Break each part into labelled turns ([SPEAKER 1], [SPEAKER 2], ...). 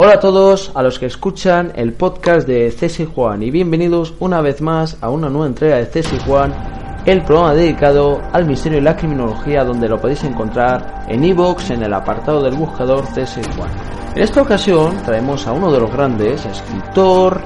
[SPEAKER 1] Hola a todos, a los que escuchan el podcast de Cesi Juan y bienvenidos una vez más a una nueva entrega de Cesi Juan, el programa dedicado al misterio y la criminología donde lo podéis encontrar en iVoox en el apartado del buscador Cesi Juan. En esta ocasión traemos a uno de los grandes, escritor,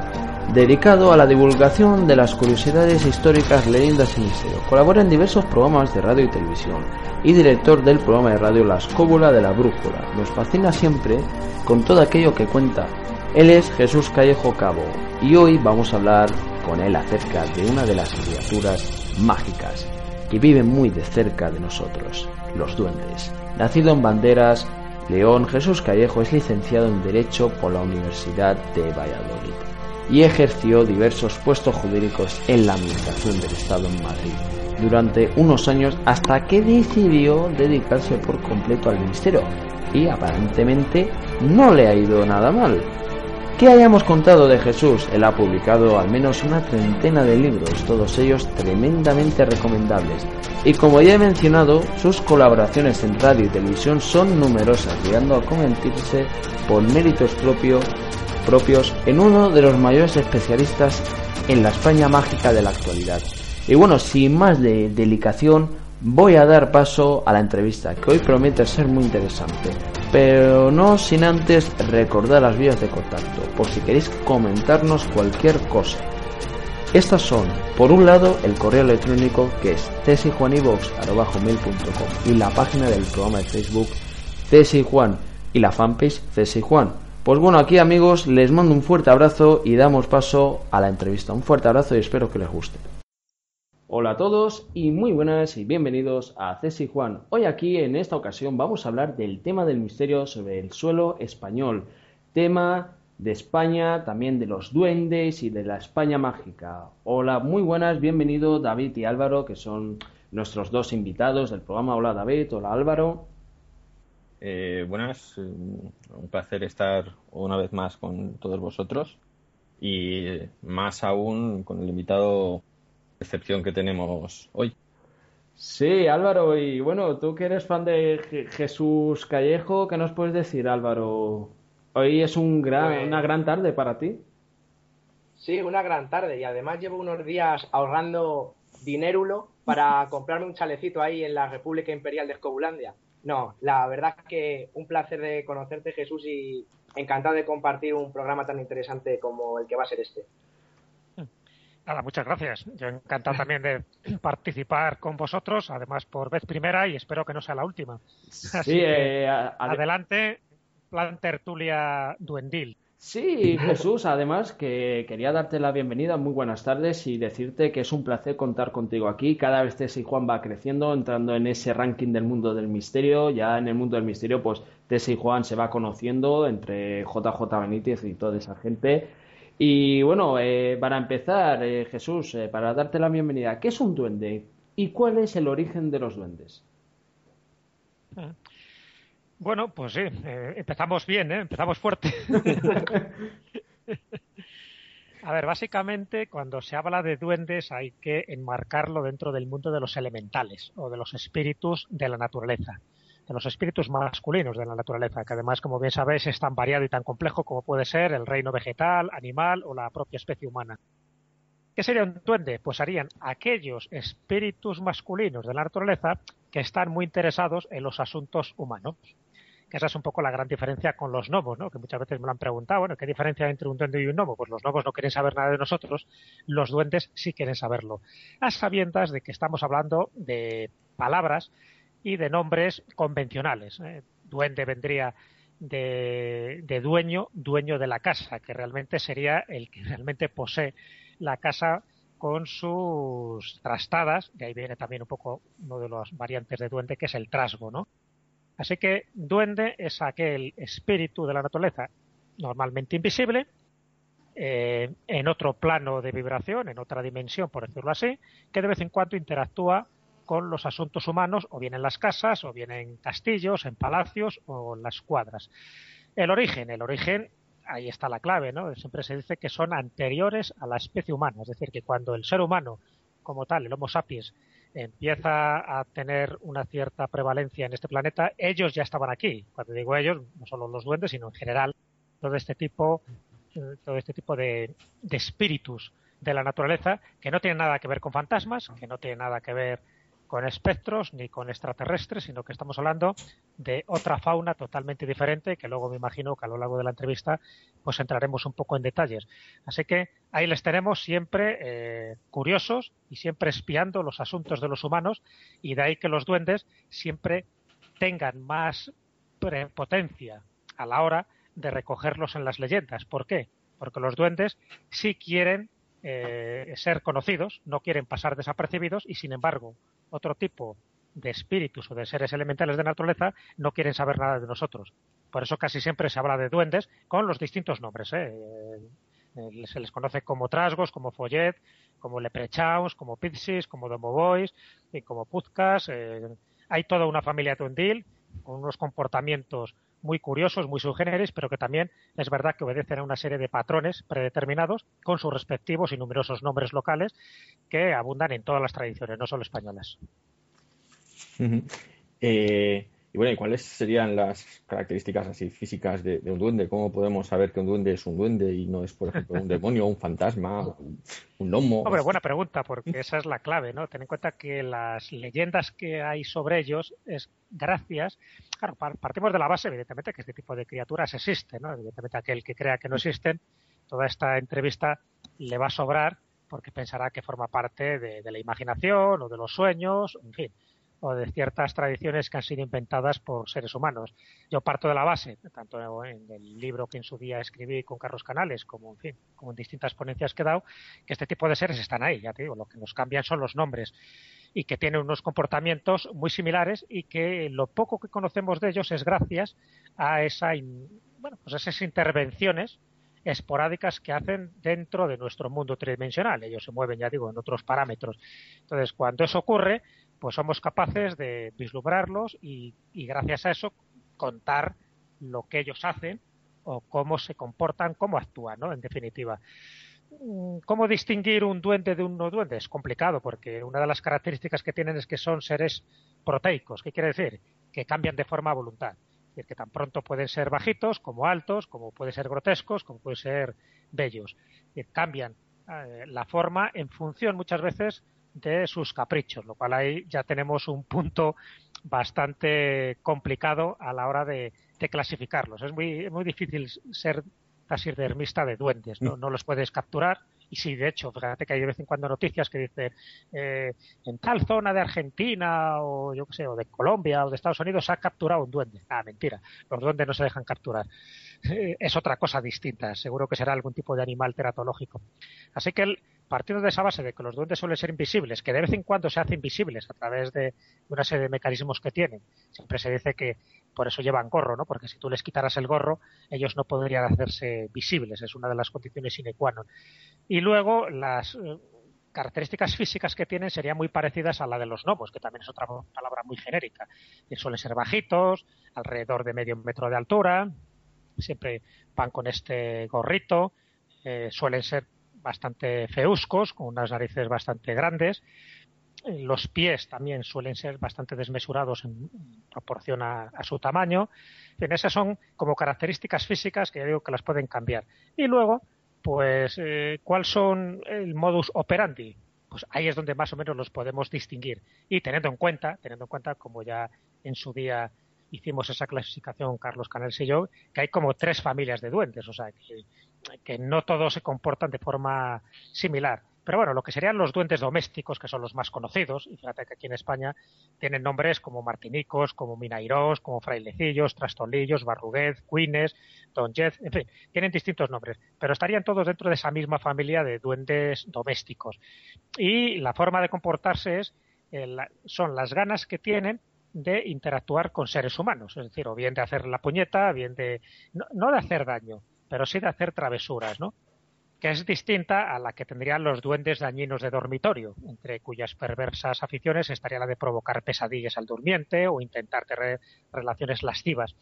[SPEAKER 1] dedicado a la divulgación de las curiosidades históricas, leyendas y misterio. Colabora en diversos programas de radio y televisión y director del programa de radio La Escóbula de la Brújula. Nos fascina siempre con todo aquello que cuenta. Él es Jesús Callejo Cabo y hoy vamos a hablar con él acerca de una de las criaturas mágicas que viven muy de cerca de nosotros, los duendes. Nacido en Banderas, León, Jesús Callejo es licenciado en Derecho por la Universidad de Valladolid y ejerció diversos puestos jurídicos en la Administración del Estado en Madrid durante unos años hasta que decidió dedicarse por completo al ministerio y aparentemente no le ha ido nada mal. ¿Qué hayamos contado de Jesús? Él ha publicado al menos una treintena de libros, todos ellos tremendamente recomendables. Y como ya he mencionado, sus colaboraciones en radio y televisión son numerosas, llegando a convertirse por méritos propios propios en uno de los mayores especialistas en la España mágica de la actualidad. Y bueno, sin más de delicación, voy a dar paso a la entrevista, que hoy promete ser muy interesante. Pero no sin antes recordar las vías de contacto, por si queréis comentarnos cualquier cosa. Estas son, por un lado, el correo electrónico que es cesijuanivox.com y la página del programa de Facebook Juan y la fanpage Juan. Pues bueno, aquí amigos, les mando un fuerte abrazo y damos paso a la entrevista. Un fuerte abrazo y espero que les guste. Hola a todos y muy buenas y bienvenidos a Cesi Juan. Hoy aquí en esta ocasión vamos a hablar del tema del misterio sobre el suelo español, tema de España, también de los duendes y de la España mágica. Hola, muy buenas, bienvenido David y Álvaro, que son nuestros dos invitados del programa. Hola David, hola Álvaro.
[SPEAKER 2] Eh, buenas, un placer estar una vez más con todos vosotros y más aún con el invitado de excepción que tenemos hoy.
[SPEAKER 1] Sí, Álvaro, y bueno, tú que eres fan de Jesús Callejo, ¿qué nos puedes decir, Álvaro? Hoy es un gran,
[SPEAKER 3] Pues-
[SPEAKER 1] una gran tarde para ti.
[SPEAKER 3] Sí, una gran tarde y además llevo unos días ahorrando dinérulo para comprarme un chalecito ahí en la República Imperial de Escobulandia. No, la verdad es que un placer de conocerte Jesús y encantado de compartir un programa tan interesante como el que va a ser este.
[SPEAKER 4] Nada, muchas gracias. Yo encantado también de participar con vosotros, además por vez primera y espero que no sea la última. Así
[SPEAKER 1] Sí,
[SPEAKER 4] que,
[SPEAKER 1] eh,
[SPEAKER 4] adelante, plan tertulia duendil.
[SPEAKER 1] Sí, Jesús, además que quería darte la bienvenida, muy buenas tardes y decirte que es un placer contar contigo aquí. Cada vez Tess y Juan va creciendo, entrando en ese ranking del mundo del misterio. Ya en el mundo del misterio, pues Tess y Juan se va conociendo entre JJ Benítez y toda esa gente. Y bueno, eh, para empezar, eh, Jesús, eh, para darte la bienvenida, ¿qué es un duende? ¿Y cuál es el origen de los duendes?
[SPEAKER 4] Bueno, pues sí, eh, empezamos bien, ¿eh? empezamos fuerte. A ver, básicamente cuando se habla de duendes hay que enmarcarlo dentro del mundo de los elementales o de los espíritus de la naturaleza, de los espíritus masculinos de la naturaleza, que además, como bien sabéis, es tan variado y tan complejo como puede ser el reino vegetal, animal o la propia especie humana. ¿Qué sería un duende? Pues serían aquellos espíritus masculinos de la naturaleza que están muy interesados en los asuntos humanos. Que esa es un poco la gran diferencia con los gnomos, ¿no? Que muchas veces me lo han preguntado, bueno, ¿qué diferencia hay entre un duende y un gnomo? Pues los gnomos no quieren saber nada de nosotros, los duendes sí quieren saberlo. A sabiendas de que estamos hablando de palabras y de nombres convencionales. ¿eh? Duende vendría de, dueño, dueño de la casa, que realmente sería el que realmente posee la casa con sus trastadas, de ahí viene también un poco uno de las variantes de duende, que es el trasgo, ¿no? Así que duende es aquel espíritu de la naturaleza normalmente invisible, eh, en otro plano de vibración, en otra dimensión, por decirlo así, que de vez en cuando interactúa con los asuntos humanos, o bien en las casas, o bien en castillos, en palacios o en las cuadras. El origen, el origen, ahí está la clave, ¿no? Siempre se dice que son anteriores a la especie humana, es decir, que cuando el ser humano, como tal, el Homo sapiens, empieza a tener una cierta prevalencia en este planeta, ellos ya estaban aquí. Cuando digo ellos, no solo los duendes, sino en general todo este tipo todo este tipo de, espíritus de la naturaleza que no tienen nada que ver con fantasmas, que no tienen nada que ver con espectros ni con extraterrestres, sino que estamos hablando de otra fauna totalmente diferente que luego me imagino que a lo largo de la entrevista pues entraremos un poco en detalles. Así que ahí les tenemos siempre eh, curiosos y siempre espiando los asuntos de los humanos y de ahí que los duendes siempre tengan más potencia a la hora de recogerlos en las leyendas. ¿Por qué? Porque los duendes sí quieren eh, ser conocidos, no quieren pasar desapercibidos y, sin embargo, otro tipo de espíritus o de seres elementales de naturaleza no quieren saber nada de nosotros. Por eso casi siempre se habla de duendes con los distintos nombres. ¿eh? Eh, se les conoce como trasgos, como follet, como leprechauns, como pixies, como domoboys, y como puzcas. hay toda una familia duendil con unos comportamientos muy curiosos, muy subgéneres, pero que también es verdad que obedecen a una serie de patrones predeterminados con sus respectivos y numerosos nombres locales que abundan en todas las tradiciones, no solo españolas.
[SPEAKER 2] Y bueno, ¿y cuáles serían las características así físicas de, un duende? ¿Cómo podemos saber que un duende es un duende y no es, por ejemplo, un demonio, un fantasma, un, lomo?
[SPEAKER 4] Hombre, buena pregunta, porque esa es la clave, ¿no? Ten en cuenta que las leyendas que hay sobre ellos es gracias, claro, partimos de la base, evidentemente, que este tipo de criaturas existen, ¿no? Evidentemente, aquel que crea que no existen, toda esta entrevista le va a sobrar porque pensará que forma parte de la imaginación o de los sueños, en fin o de ciertas tradiciones que han sido inventadas por seres humanos. Yo parto de la base, tanto en el libro que en su día escribí con Carlos Canales, como en fin, como en distintas ponencias que he dado, que este tipo de seres están ahí, ya te digo, lo que nos cambian son los nombres y que tienen unos comportamientos muy similares y que lo poco que conocemos de ellos es gracias a esa bueno, pues esas intervenciones esporádicas que hacen dentro de nuestro mundo tridimensional. Ellos se mueven, ya digo, en otros parámetros. Entonces, cuando eso ocurre, pues somos capaces de vislumbrarlos y, gracias a eso contar lo que ellos hacen o cómo se comportan, cómo actúan, ¿no? En definitiva. Mm, ¿Cómo distinguir un duende de un no duende? Es complicado porque una de las características que tienen es que son seres proteicos. ¿Qué quiere decir? Que cambian de forma a voluntad. Es decir, que tan pronto pueden ser bajitos como altos, como pueden ser grotescos, como pueden ser bellos. Es cambian eh, la forma en función muchas veces de sus caprichos, lo cual ahí ya tenemos un punto bastante complicado a la hora de, clasificarlos. Es muy, muy difícil ser taxidermista de duendes, ¿no? no los puedes capturar. Y sí, de hecho, fíjate que hay de vez en cuando noticias que dicen eh, en tal zona de Argentina o yo qué sé, o de Colombia o de Estados Unidos se ha capturado un duende. Ah, mentira, los duendes no se dejan capturar. es otra cosa distinta, seguro que será algún tipo de animal teratológico. Así que el, partiendo de esa base de que los duendes suelen ser invisibles, que de vez en cuando se hacen visibles a través de una serie de mecanismos que tienen, siempre se dice que por eso llevan gorro, ¿no? Porque si tú les quitaras el gorro, ellos no podrían hacerse visibles, es una de las condiciones sine qua non. Y luego las eh, características físicas que tienen serían muy parecidas a la de los gnomos, que también es otra palabra muy genérica. Que suelen ser bajitos, alrededor de medio metro de altura, siempre van con este gorrito, eh, suelen ser bastante feuscos, con unas narices bastante grandes. Los pies también suelen ser bastante desmesurados en proporción a, su tamaño. En esas son como características físicas que digo que las pueden cambiar. Y luego, pues, eh, ¿cuál son el modus operandi? Pues ahí es donde más o menos los podemos distinguir. Y teniendo en cuenta, teniendo en cuenta, como ya en su día hicimos esa clasificación, Carlos Canales y yo, que hay como tres familias de duendes, o sea, que, que no todos se comportan de forma similar. Pero bueno, lo que serían los duendes domésticos, que son los más conocidos, y fíjate que aquí en España tienen nombres como Martinicos, como Minairos, como Frailecillos, Trastolillos, Barruguez, Cuines, Don Jeff, en fin, tienen distintos nombres, pero estarían todos dentro de esa misma familia de duendes domésticos. Y la forma de comportarse es, eh, son las ganas que tienen de interactuar con seres humanos, es decir, o bien de hacer la puñeta, bien de, no de hacer daño, pero sí de hacer travesuras, ¿no? que es distinta a la que tendrían los duendes dañinos de dormitorio, entre cuyas perversas aficiones estaría la de provocar pesadillas al durmiente o intentar tener relaciones lascivas,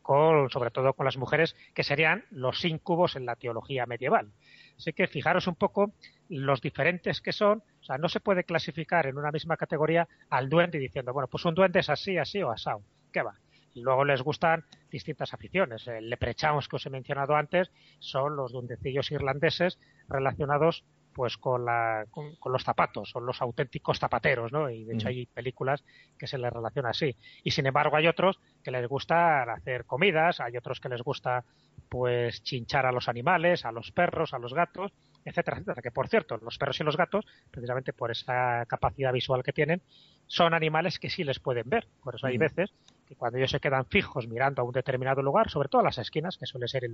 [SPEAKER 4] con, sobre todo con las mujeres, que serían los íncubos en la teología medieval. Así que fijaros un poco los diferentes que son, o sea, no se puede clasificar en una misma categoría al duende diciendo, bueno, pues un duende es así, así o asado. ¿Qué va? Y luego les gustan distintas aficiones. El leprechauns que os he mencionado antes son los duendecillos irlandeses relacionados pues con, la, con, los zapatos, son los auténticos zapateros, ¿no? Y de hecho hay películas que se les relaciona así. Y sin embargo hay otros que les gusta hacer comidas, hay otros que les gusta pues chinchar a los animales, a los perros, a los gatos, etcétera, etcétera. Que por cierto, los perros y los gatos, precisamente por esa capacidad visual que tienen, son animales que sí les pueden ver. Por eso hay veces que cuando ellos se quedan fijos mirando a un determinado lugar, sobre todo a las esquinas, que suele ser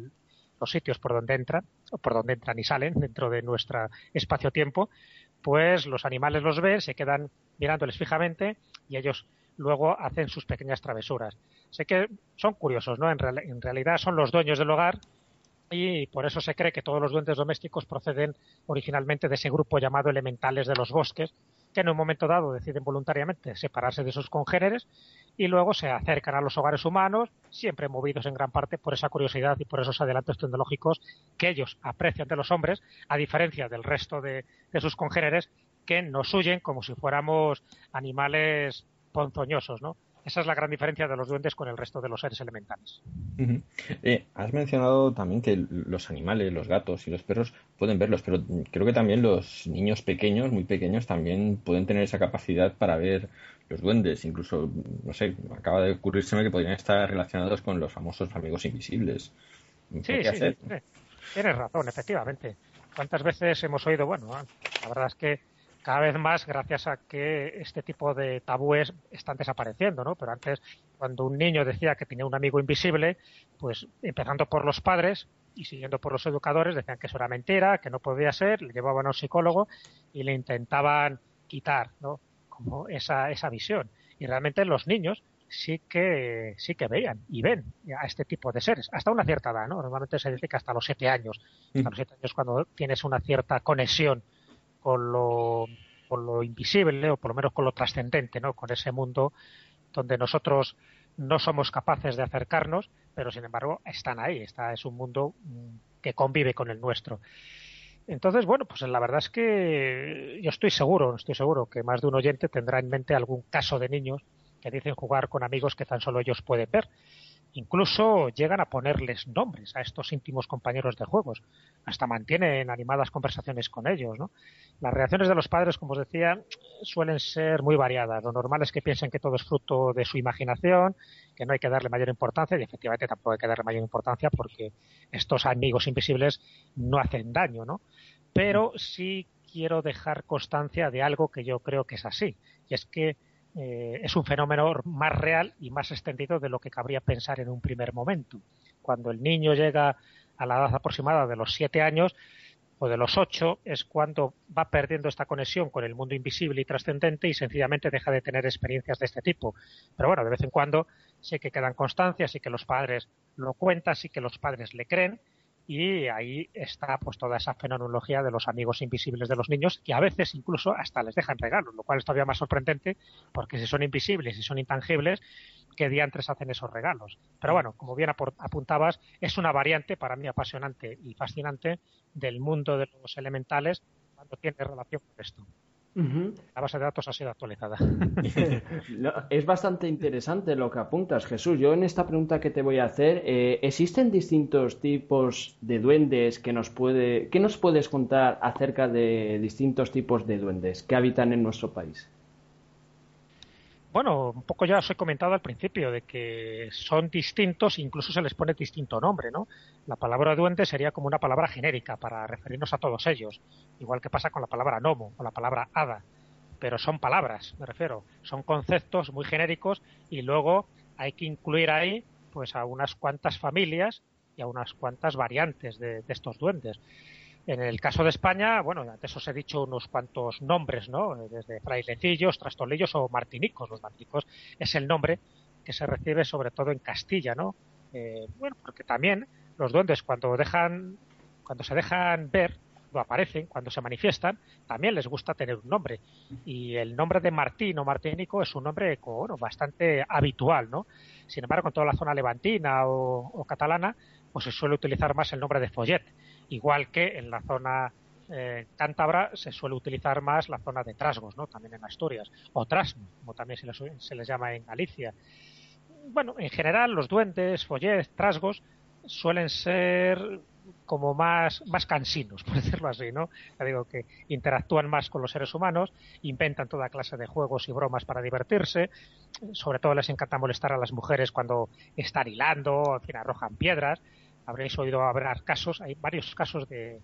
[SPEAKER 4] los sitios por donde entran, o por donde entran y salen dentro de nuestro espacio-tiempo, pues los animales los ven, se quedan mirándoles fijamente y ellos luego hacen sus pequeñas travesuras. Sé que son curiosos, ¿no? En, en realidad son los dueños del hogar y por eso se cree que todos los duendes domésticos proceden originalmente de ese grupo llamado elementales de los bosques, que en un momento dado deciden voluntariamente separarse de sus congéneres y luego se acercan a los hogares humanos, siempre movidos en gran parte por esa curiosidad y por esos adelantos tecnológicos que ellos aprecian de los hombres, a diferencia del resto de, sus congéneres que nos huyen como si fuéramos animales ponzoñosos, ¿no? Esa es la gran diferencia de los duendes con el resto de los seres elementales.
[SPEAKER 2] eh, has mencionado también que los animales, los gatos y los perros pueden verlos, pero creo que también los niños pequeños, muy pequeños, también pueden tener esa capacidad para ver los duendes. Incluso, no sé, acaba de ocurrírseme que podrían estar relacionados con los famosos amigos invisibles.
[SPEAKER 4] Sí, sí, tienes razón, efectivamente. ¿Cuántas veces hemos oído, bueno, la verdad es que cada vez más gracias a que este tipo de tabúes están desapareciendo, ¿no? Pero antes, cuando un niño decía que tenía un amigo invisible, pues empezando por los padres y siguiendo por los educadores, decían que eso era mentira, que no podía ser, le llevaban a un psicólogo y le intentaban quitar, ¿no? Como esa, esa visión. Y realmente los niños sí que sí que veían y ven a este tipo de seres hasta una cierta edad, ¿no? Normalmente se dice que hasta los siete años, hasta los siete años cuando tienes una cierta conexión con lo, invisible o por lo menos con lo trascendente, ¿no? Con ese mundo donde nosotros no somos capaces de acercarnos, pero sin embargo están ahí. Está, es un mundo mm, que convive con el nuestro. Entonces, bueno, pues la verdad es que yo estoy seguro, estoy seguro que más de un oyente tendrá en mente algún caso de niños que dicen jugar con amigos que tan solo ellos pueden ver. Incluso llegan a ponerles nombres a estos íntimos compañeros de juegos. Hasta mantienen animadas conversaciones con ellos, ¿no? Las reacciones de los padres, como os decía, suelen ser muy variadas. Lo normal es que piensen que todo es fruto de su imaginación, que no hay que darle mayor importancia, y efectivamente tampoco hay que darle mayor importancia porque estos amigos invisibles no hacen daño, ¿no? Pero sí quiero dejar constancia de algo que yo creo que es así, y es que eh, es un fenómeno más real y más extendido de lo que cabría pensar en un primer momento. Cuando el niño llega a la edad aproximada de los siete años o de los ocho es cuando va perdiendo esta conexión con el mundo invisible y trascendente y sencillamente deja de tener experiencias de este tipo. Pero bueno, de vez en cuando sé que quedan constancias y que los padres lo cuentan, sí que los padres le creen y ahí está pues toda esa fenomenología de los amigos invisibles de los niños que a veces incluso hasta les dejan regalos, lo cual es todavía más sorprendente porque si son invisibles y son intangibles, ¿qué diantres hacen esos regalos? Pero bueno, como bien apuntabas, es una variante para mí apasionante y fascinante del mundo de los elementales cuando tiene relación con esto. La base de datos ha sido actualizada.
[SPEAKER 1] es bastante interesante lo que apuntas, Jesús. Yo en esta pregunta que te voy a hacer, eh, ¿existen distintos tipos de duendes que nos puede, qué nos puedes contar acerca de distintos tipos de duendes que habitan en nuestro país?
[SPEAKER 4] Bueno, un poco ya os he comentado al principio de que son distintos, incluso se les pone distinto nombre, ¿no? La palabra duende sería como una palabra genérica para referirnos a todos ellos, igual que pasa con la palabra gnomo o la palabra hada, pero son palabras, me refiero, son conceptos muy genéricos y luego hay que incluir ahí pues a unas cuantas familias y a unas cuantas variantes de, de estos duendes. En el caso de España, bueno, antes os he dicho unos cuantos nombres, ¿no? Desde frailecillos, trastolillos o martinicos. Los martinicos es el nombre que se recibe sobre todo en Castilla, ¿no? Eh, bueno, porque también los duendes cuando dejan, cuando se dejan ver, lo aparecen, cuando se manifiestan, también les gusta tener un nombre. Y el nombre de Martín o Martínico es un nombre bueno, bastante habitual, ¿no? Sin embargo, en toda la zona levantina o, catalana, pues se suele utilizar más el nombre de Follet, igual que en la zona eh, cántabra se suele utilizar más la zona de Trasgos, ¿no? También en Asturias, o Trasno, como también se les, se les llama en Galicia. Bueno, en general los duendes, Follet, Trasgos suelen ser como más, más cansinos, por decirlo así, ¿no? Ya digo que interactúan más con los seres humanos, inventan toda clase de juegos y bromas para divertirse, sobre todo les encanta molestar a las mujeres cuando están hilando, en fin, arrojan piedras. Habréis oído hablar casos, hay varios casos de,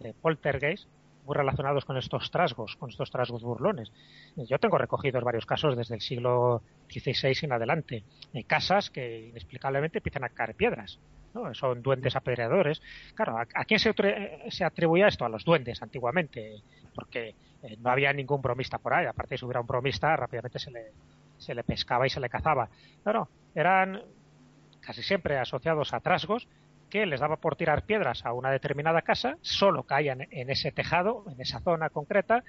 [SPEAKER 4] de poltergeist muy relacionados con estos trasgos, con estos trasgos burlones. Yo tengo recogidos varios casos desde el siglo XVI en adelante. Hay casas que inexplicablemente empiezan a caer piedras son duendes apedreadores. Claro, ¿a, quién se, se, atribuía esto? A los duendes antiguamente, porque eh, no había ningún bromista por ahí. Aparte, si hubiera un bromista, rápidamente se le, se le pescaba y se le cazaba. Pero eran casi siempre asociados a trasgos que les daba por tirar piedras a una determinada casa, solo caían en ese tejado, en esa zona concreta,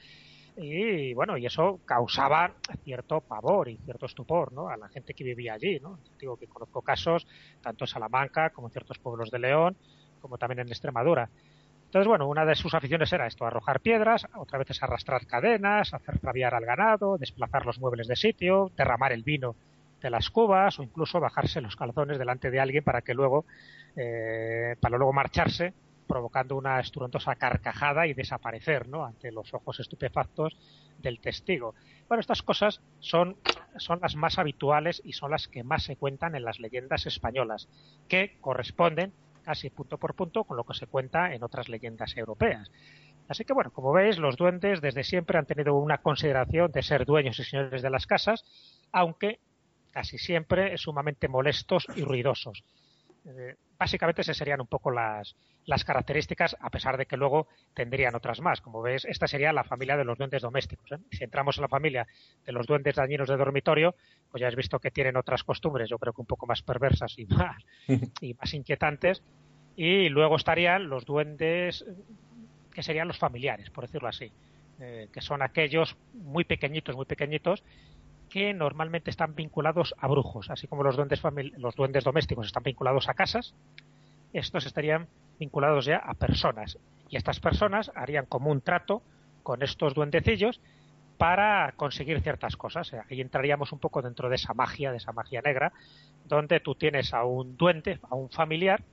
[SPEAKER 4] y bueno, y eso causaba cierto pavor y cierto estupor, ¿no? A la gente que vivía allí, ¿no? Digo que conozco casos tanto en Salamanca como en ciertos pueblos de León, como también en Extremadura. Entonces, bueno, una de sus aficiones era esto, arrojar piedras, otra vez es arrastrar cadenas, hacer rabiar al ganado, desplazar los muebles de sitio, derramar el vino de las cubas o incluso bajarse los calzones delante de alguien para que luego, eh, para luego marcharse provocando una estruendosa carcajada y desaparecer ¿no? ante los ojos estupefactos del testigo. Bueno, estas cosas son, son las más habituales y son las que más se cuentan en las leyendas españolas, que corresponden casi punto por punto con lo que se cuenta en otras leyendas europeas. Así que bueno, como veis, los duendes desde siempre han tenido una consideración de ser dueños y señores de las casas, aunque casi siempre sumamente molestos y ruidosos. Eh, básicamente esas serían un poco las, las características, a pesar de que luego tendrían otras más. Como ves, esta sería la familia de los duendes domésticos. ¿eh? Si entramos en la familia de los duendes dañinos de dormitorio, pues ya has visto que tienen otras costumbres, yo creo que un poco más perversas y más, y más inquietantes. Y luego estarían los duendes que serían los familiares, por decirlo así, eh, que son aquellos muy pequeñitos, muy pequeñitos, que normalmente están vinculados a brujos, así como los duendes, los duendes domésticos están vinculados a casas, estos estarían vinculados ya a personas. Y estas personas harían como un trato con estos duendecillos para conseguir ciertas cosas. Ahí entraríamos un poco dentro de esa magia, de esa magia negra, donde tú tienes a un duende, a un familiar,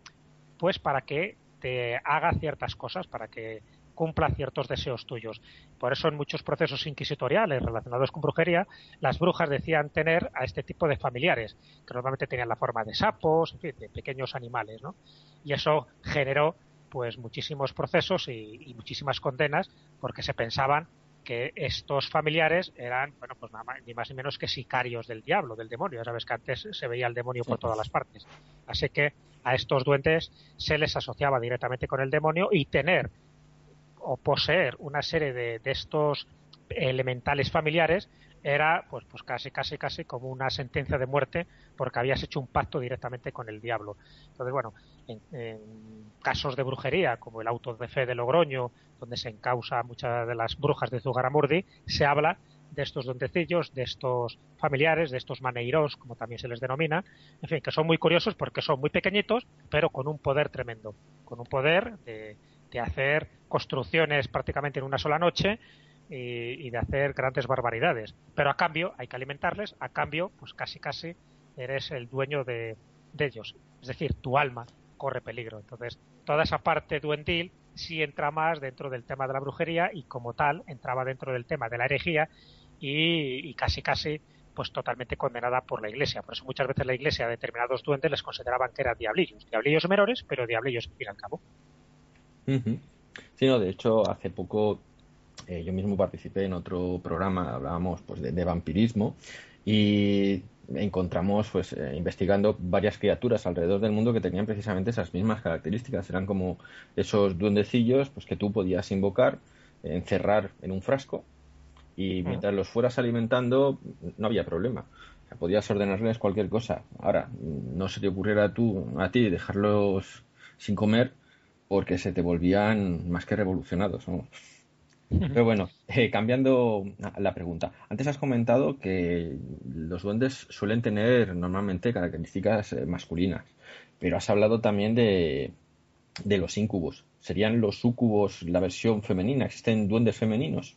[SPEAKER 4] pues para que te haga ciertas cosas, para que cumpla ciertos deseos tuyos. Por eso en muchos procesos inquisitoriales relacionados con brujería, las brujas decían tener a este tipo de familiares, que normalmente tenían la forma de sapos, de pequeños animales, ¿no? Y eso generó pues muchísimos procesos y, muchísimas condenas porque se pensaban que estos familiares eran, bueno, pues nada más, ni más ni menos que sicarios del diablo, del demonio. Ya sabes que antes se veía el demonio por todas las partes. Así que a estos duendes se les asociaba directamente con el demonio y tener o poseer una serie de, estos elementales familiares era pues pues casi casi casi como una sentencia de muerte porque habías hecho un pacto directamente con el diablo. Entonces bueno en, casos de brujería como el auto de fe de Logroño donde se encausa muchas de las brujas de Zugaramurdi se habla de estos dondecillos, de estos familiares, de estos maneiros, como también se les denomina, en fin, que son muy curiosos porque son muy pequeñitos, pero con un poder tremendo, con un poder de, de hacer construcciones prácticamente en una sola noche y, de hacer grandes barbaridades. Pero a cambio hay que alimentarles, a cambio, pues casi casi eres el dueño de, ellos. Es decir, tu alma corre peligro. Entonces, toda esa parte duendil sí entra más dentro del tema de la brujería y como tal entraba dentro del tema de la herejía y, casi casi pues totalmente condenada por la iglesia. Por eso muchas veces la iglesia a determinados duendes les consideraban que eran diablillos. Diablillos menores, pero diablillos al fin y cabo.
[SPEAKER 2] Sí, no, de hecho, hace poco eh, yo mismo participé en otro programa, hablábamos pues, de, vampirismo y encontramos, pues, eh, investigando varias criaturas alrededor del mundo que tenían precisamente esas mismas características. Eran como esos duendecillos pues, que tú podías invocar, encerrar en un frasco y mm. mientras los fueras alimentando no había problema. podías ordenarles cualquier cosa. Ahora, no se te ocurriera tú, a ti dejarlos sin comer porque se te volvían más que revolucionados. Pero bueno, eh, cambiando la pregunta. Antes has comentado que los duendes suelen tener normalmente características eh, masculinas, pero has hablado también de, de los incubos. ¿Serían los sucubos la versión femenina? ¿Existen duendes femeninos?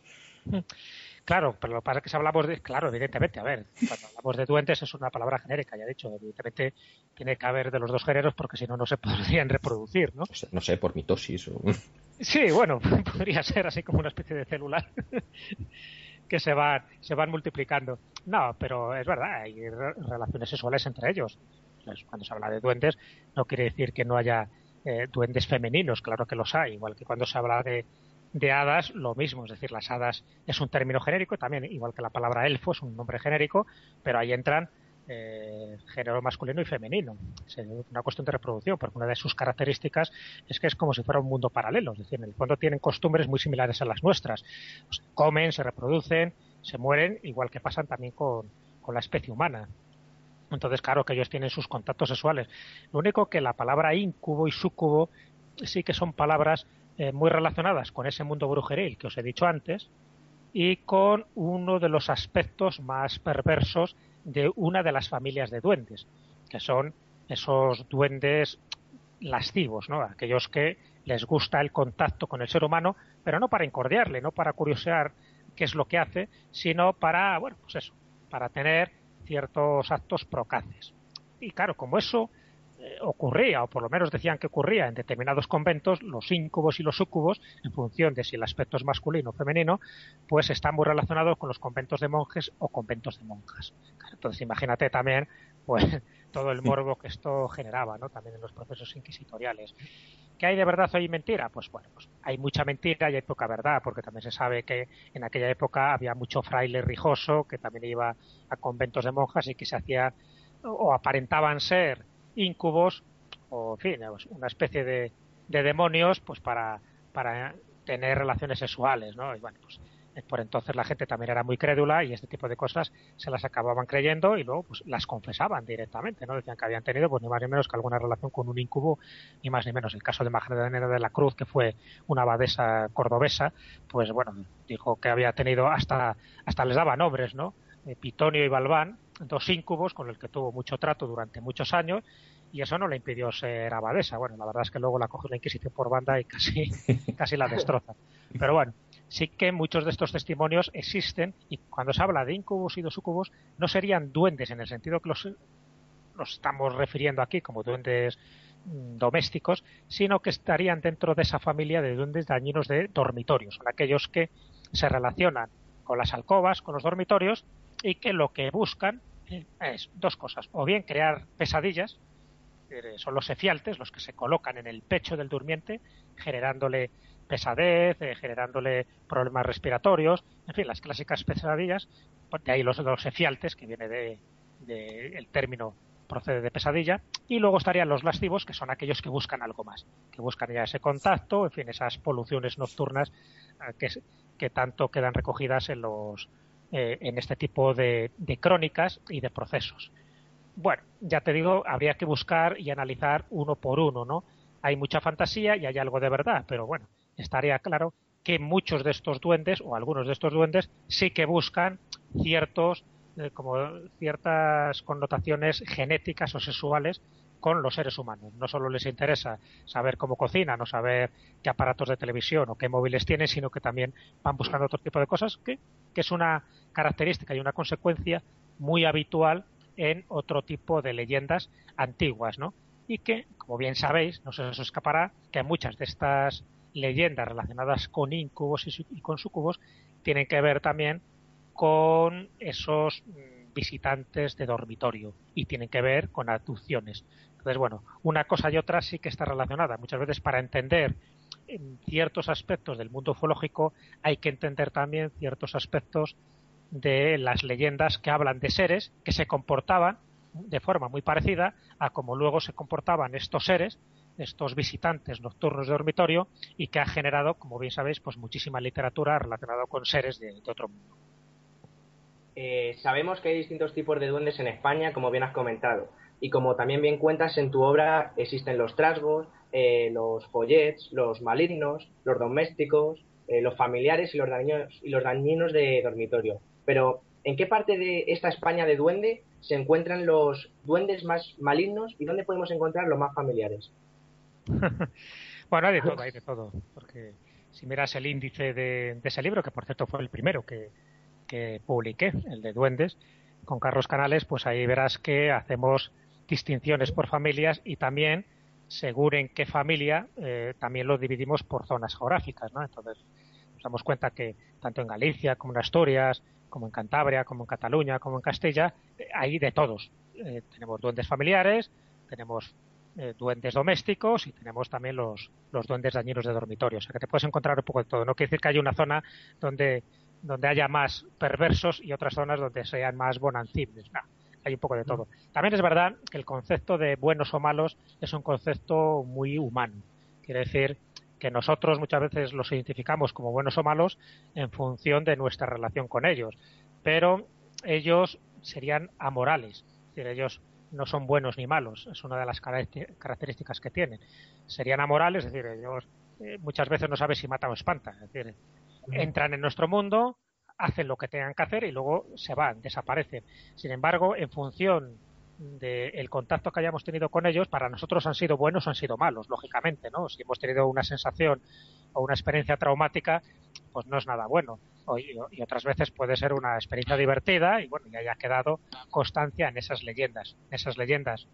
[SPEAKER 4] Claro, pero lo que pasa es que si hablamos de, claro, evidentemente, a ver, cuando hablamos de duendes es una palabra genérica, ya he dicho, evidentemente tiene que haber de los dos géneros porque si no, no se podrían reproducir, ¿no?
[SPEAKER 2] No sé, por mitosis o...
[SPEAKER 4] Sí, bueno, podría ser así como una especie de célula que se van, se van multiplicando. No, pero es verdad, hay relaciones sexuales entre ellos. cuando se habla de duendes, no quiere decir que no haya eh, duendes femeninos, claro que los hay, igual que cuando se habla de de hadas lo mismo, es decir, las hadas es un término genérico, también igual que la palabra elfo es un nombre genérico, pero ahí entran eh, género masculino y femenino. Es una cuestión de reproducción, porque una de sus características es que es como si fuera un mundo paralelo, es decir, en el fondo tienen costumbres muy similares a las nuestras. comen, se reproducen, se mueren, igual que pasan también con, con la especie humana. Entonces, claro que ellos tienen sus contactos sexuales. Lo único que la palabra incubo y sucubo sí que son palabras eh, muy relacionadas con ese mundo brujeril que os he dicho antes y con uno de los aspectos más perversos de una de las familias de duendes, que son esos duendes lascivos, ¿no? Aquellos que les gusta el contacto con el ser humano, pero no para incordiarle, no para curiosear qué es lo que hace, sino para, bueno, pues eso, para tener ciertos actos procaces. Y claro, como eso eh, ocurría, o por lo menos decían que ocurría en determinados conventos, los íncubos y los súcubos, en función de si el aspecto es masculino o femenino, pues están muy relacionados con los conventos de monjes o conventos de monjas. Entonces imagínate también pues todo el morbo que esto generaba, ¿no? También en los procesos inquisitoriales. ¿Qué hay de verdad o hay mentira? Pues bueno, pues hay mucha mentira y hay poca verdad, porque también se sabe que en aquella época había mucho fraile rijoso que también iba a conventos de monjas y que se hacía o aparentaban ser incubos o, en fin, una especie de, demonios pues para, para tener relaciones sexuales, ¿no? Y bueno, pues eh, por entonces la gente también era muy crédula y este tipo de cosas se las acababan creyendo y luego pues las confesaban directamente, ¿no? Decían que habían tenido pues ni más ni menos que alguna relación con un incubo, ni más ni menos. El caso de Magdalena de la Cruz, que fue una abadesa cordobesa, pues bueno, dijo que había tenido hasta, hasta les daba nombres, ¿no? Eh, Pitonio y Balbán, dos íncubos con el que tuvo mucho trato durante muchos años y eso no le impidió ser abadesa. Bueno, la verdad es que luego la cogió la Inquisición por banda y casi, casi la destroza. Pero bueno, sí que muchos de estos testimonios existen y cuando se habla de incubos y de sucubos no serían duendes en el sentido que los, los estamos refiriendo aquí como duendes mm, domésticos, sino que estarían dentro de esa familia de duendes dañinos de dormitorios. Son aquellos que se relacionan con las alcobas, con los dormitorios y que lo que buscan es dos cosas. O bien crear pesadillas, son los efialtes, los que se colocan en el pecho del durmiente, generándole pesadez, eh, generándole problemas respiratorios, en fin, las clásicas pesadillas, de ahí los, los efialtes, que viene de, el término procede de pesadilla, y luego estarían los lascivos, que son aquellos que buscan algo más, que buscan ya ese contacto, en fin, esas poluciones nocturnas eh, que, que tanto quedan recogidas en los eh, en este tipo de, crónicas y de procesos. Bueno, ya te digo, habría que buscar y analizar uno por uno, ¿no? Hay mucha fantasía y hay algo de verdad, pero bueno, estaría claro que muchos de estos duendes o algunos de estos duendes sí que buscan ciertos eh, como ciertas connotaciones genéticas o sexuales con los seres humanos. No solo les interesa saber cómo cocinan o saber qué aparatos de televisión o qué móviles tienen, sino que también van buscando otro tipo de cosas que, es una característica y una consecuencia muy habitual en otro tipo de leyendas antiguas, ¿no? Y que, como bien sabéis, no se os escapará que muchas de estas leyendas relacionadas con incubos y, con sucubos tienen que ver también con esos mm, visitantes de dormitorio y tienen que ver con abducciones. Entonces, bueno, una cosa y otra sí que está relacionada. Muchas veces para entender ciertos aspectos del mundo ufológico hay que entender también ciertos aspectos de las leyendas que hablan de seres que se comportaban de forma muy parecida a como luego se comportaban estos seres, estos visitantes nocturnos de dormitorio y que ha generado, como bien sabéis, pues muchísima literatura relacionada con seres de, otro mundo.
[SPEAKER 3] Eh, sabemos que hay distintos tipos de duendes en España, como bien has comentado. Y como también bien cuentas, en tu obra existen los trasgos, eh, los follets, los malignos, los domésticos, eh, los familiares y los, dañinos, y los dañinos de dormitorio. Pero, ¿en qué parte de esta España de duende se encuentran los duendes más malignos y dónde podemos encontrar los más familiares?
[SPEAKER 4] bueno, hay de todo, hay de todo. Porque si miras el índice de, ese libro, que por cierto fue el primero que publiqué, el de duendes, con Carlos Canales, pues ahí verás que hacemos distinciones por familias y también según en qué familia eh, también lo dividimos por zonas geográficas, ¿no? Entonces nos damos cuenta que tanto en Galicia como en Asturias, como en Cantabria, como en Cataluña, como en Castilla, eh, hay de todos. Eh, tenemos duendes familiares, tenemos duendes domésticos y tenemos también los, los duendes dañinos de dormitorio. O sea que te puedes encontrar un poco de todo. No quiere decir que haya una zona donde, donde haya más perversos y otras zonas donde sean más bonancibles. No hay un poco de todo. También es verdad que el concepto de buenos o malos es un concepto muy humano. Quiere decir que nosotros muchas veces los identificamos como buenos o malos en función de nuestra relación con ellos, pero ellos serían amorales, es decir, ellos no son buenos ni malos, es una de las características que tienen. Serían amorales, es decir, ellos eh, muchas veces no saben si matan o espantan, es decir, entran en nuestro mundo, hacen lo que tengan que hacer y luego se van, desaparecen. Sin embargo, en función del contacto que hayamos tenido con ellos, para nosotros han sido buenos o han sido malos, lógicamente, ¿no? Si hemos tenido una sensación o una experiencia traumática, pues no es nada bueno. y, otras veces puede ser una experiencia divertida y bueno, ya haya quedado constancia en esas leyendas. Esas leyendas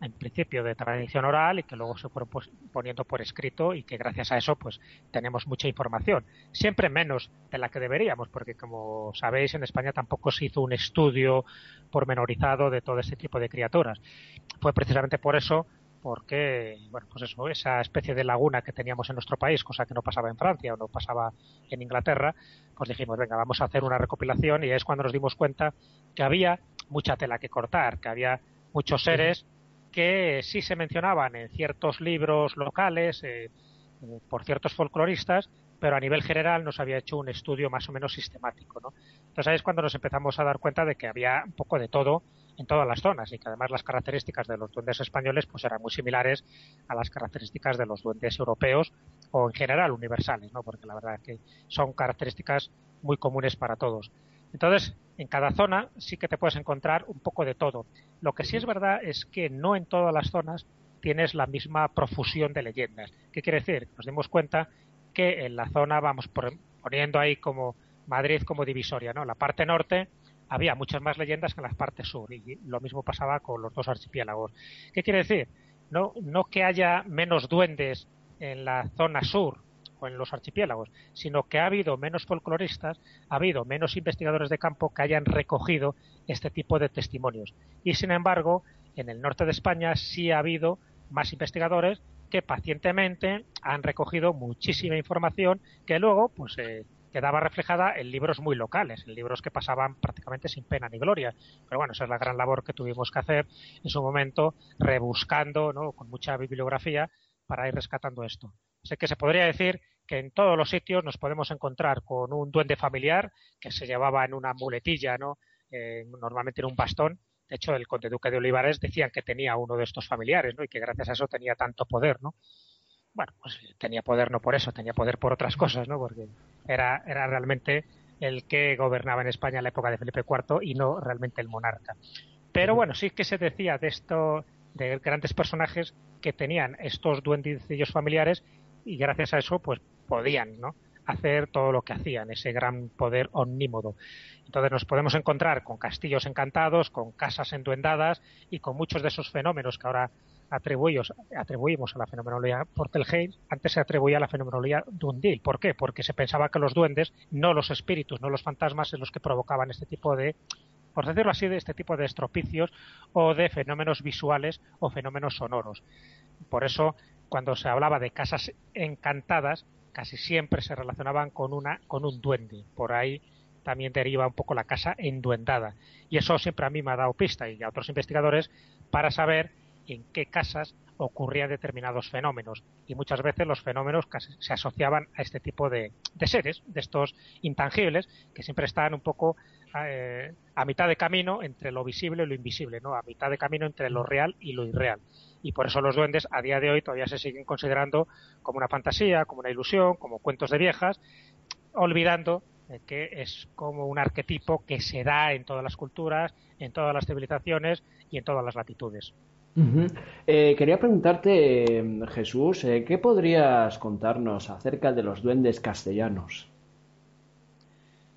[SPEAKER 4] en principio de tradición oral y que luego se fueron pues, poniendo por escrito y que gracias a eso pues tenemos mucha información. Siempre menos de la que deberíamos, porque como sabéis en España tampoco se hizo un estudio pormenorizado de todo ese tipo de criaturas. Fue precisamente por eso porque, bueno, pues eso, esa especie de laguna que teníamos en nuestro país, cosa que no pasaba en Francia o no pasaba en Inglaterra, pues dijimos, venga, vamos a hacer una recopilación y es cuando nos dimos cuenta que había mucha tela que cortar, que había muchos seres que sí se mencionaban en ciertos libros locales eh, por ciertos folcloristas, pero a nivel general no se había hecho un estudio más o menos sistemático. ¿no? Entonces ahí es cuando nos empezamos a dar cuenta de que había un poco de todo en todas las zonas y que además las características de los duendes españoles pues eran muy similares a las características de los duendes europeos o en general universales, ¿no? porque la verdad que son características muy comunes para todos. Entonces, en cada zona sí que te puedes encontrar un poco de todo. Lo que sí es verdad es que no en todas las zonas tienes la misma profusión de leyendas. ¿Qué quiere decir? Nos dimos cuenta que en la zona, vamos poniendo ahí como Madrid como divisoria, ¿no? La parte norte había muchas más leyendas que en la parte sur y lo mismo pasaba con los dos archipiélagos. ¿Qué quiere decir? No, no que haya menos duendes en la zona sur o en los archipiélagos, sino que ha habido menos folcloristas, ha habido menos investigadores de campo que hayan recogido este tipo de testimonios. Y sin embargo, en el norte de España sí ha habido más investigadores que pacientemente han recogido muchísima información que luego pues eh, quedaba reflejada en libros muy locales, en libros que pasaban prácticamente sin pena ni gloria. Pero bueno, esa es la gran labor que tuvimos que hacer en su momento, rebuscando, ¿no? con mucha bibliografía, para ir rescatando esto. Sé que se podría decir que en todos los sitios nos podemos encontrar con un duende familiar que se llevaba en una muletilla, ¿no? Eh, normalmente en un bastón. De hecho, el conde duque de Olivares decían que tenía uno de estos familiares, ¿no? Y que gracias a eso tenía tanto poder, ¿no? Bueno, pues tenía poder no por eso, tenía poder por otras cosas, ¿no? Porque era, era realmente el que gobernaba en España en la época de Felipe IV y no realmente el monarca. Pero bueno, sí que se decía de esto, de grandes personajes que tenían estos duendecillos familiares y gracias a eso pues podían ¿no? hacer todo lo que hacían, ese gran poder omnímodo. Entonces nos podemos encontrar con castillos encantados, con casas enduendadas y con muchos de esos fenómenos que ahora atribuimos, atribuimos a la fenomenología Portelheim, antes se atribuía a la fenomenología Dundil. ¿Por qué? Porque se pensaba que los duendes, no los espíritus, no los fantasmas, es los que provocaban este tipo de por decirlo así, de este tipo de estropicios o de fenómenos visuales o fenómenos sonoros. Por eso cuando se hablaba de casas encantadas, casi siempre se relacionaban con una con un duende. Por ahí también deriva un poco la casa enduendada. Y eso siempre a mí me ha dado pista y a otros investigadores para saber en qué casas ocurrían determinados fenómenos y muchas veces los fenómenos se asociaban a este tipo de, seres, de estos intangibles que siempre están un poco eh, a mitad de camino entre lo visible y lo invisible, ¿no? a mitad de camino entre lo real y lo irreal. Y por eso los duendes a día de hoy todavía se siguen considerando como una fantasía, como una ilusión, como cuentos de viejas, olvidando que es como un arquetipo que se da en todas las culturas, en todas las civilizaciones y en todas las latitudes.
[SPEAKER 1] Eh, quería preguntarte, Jesús, eh, ¿qué podrías contarnos acerca de los duendes castellanos?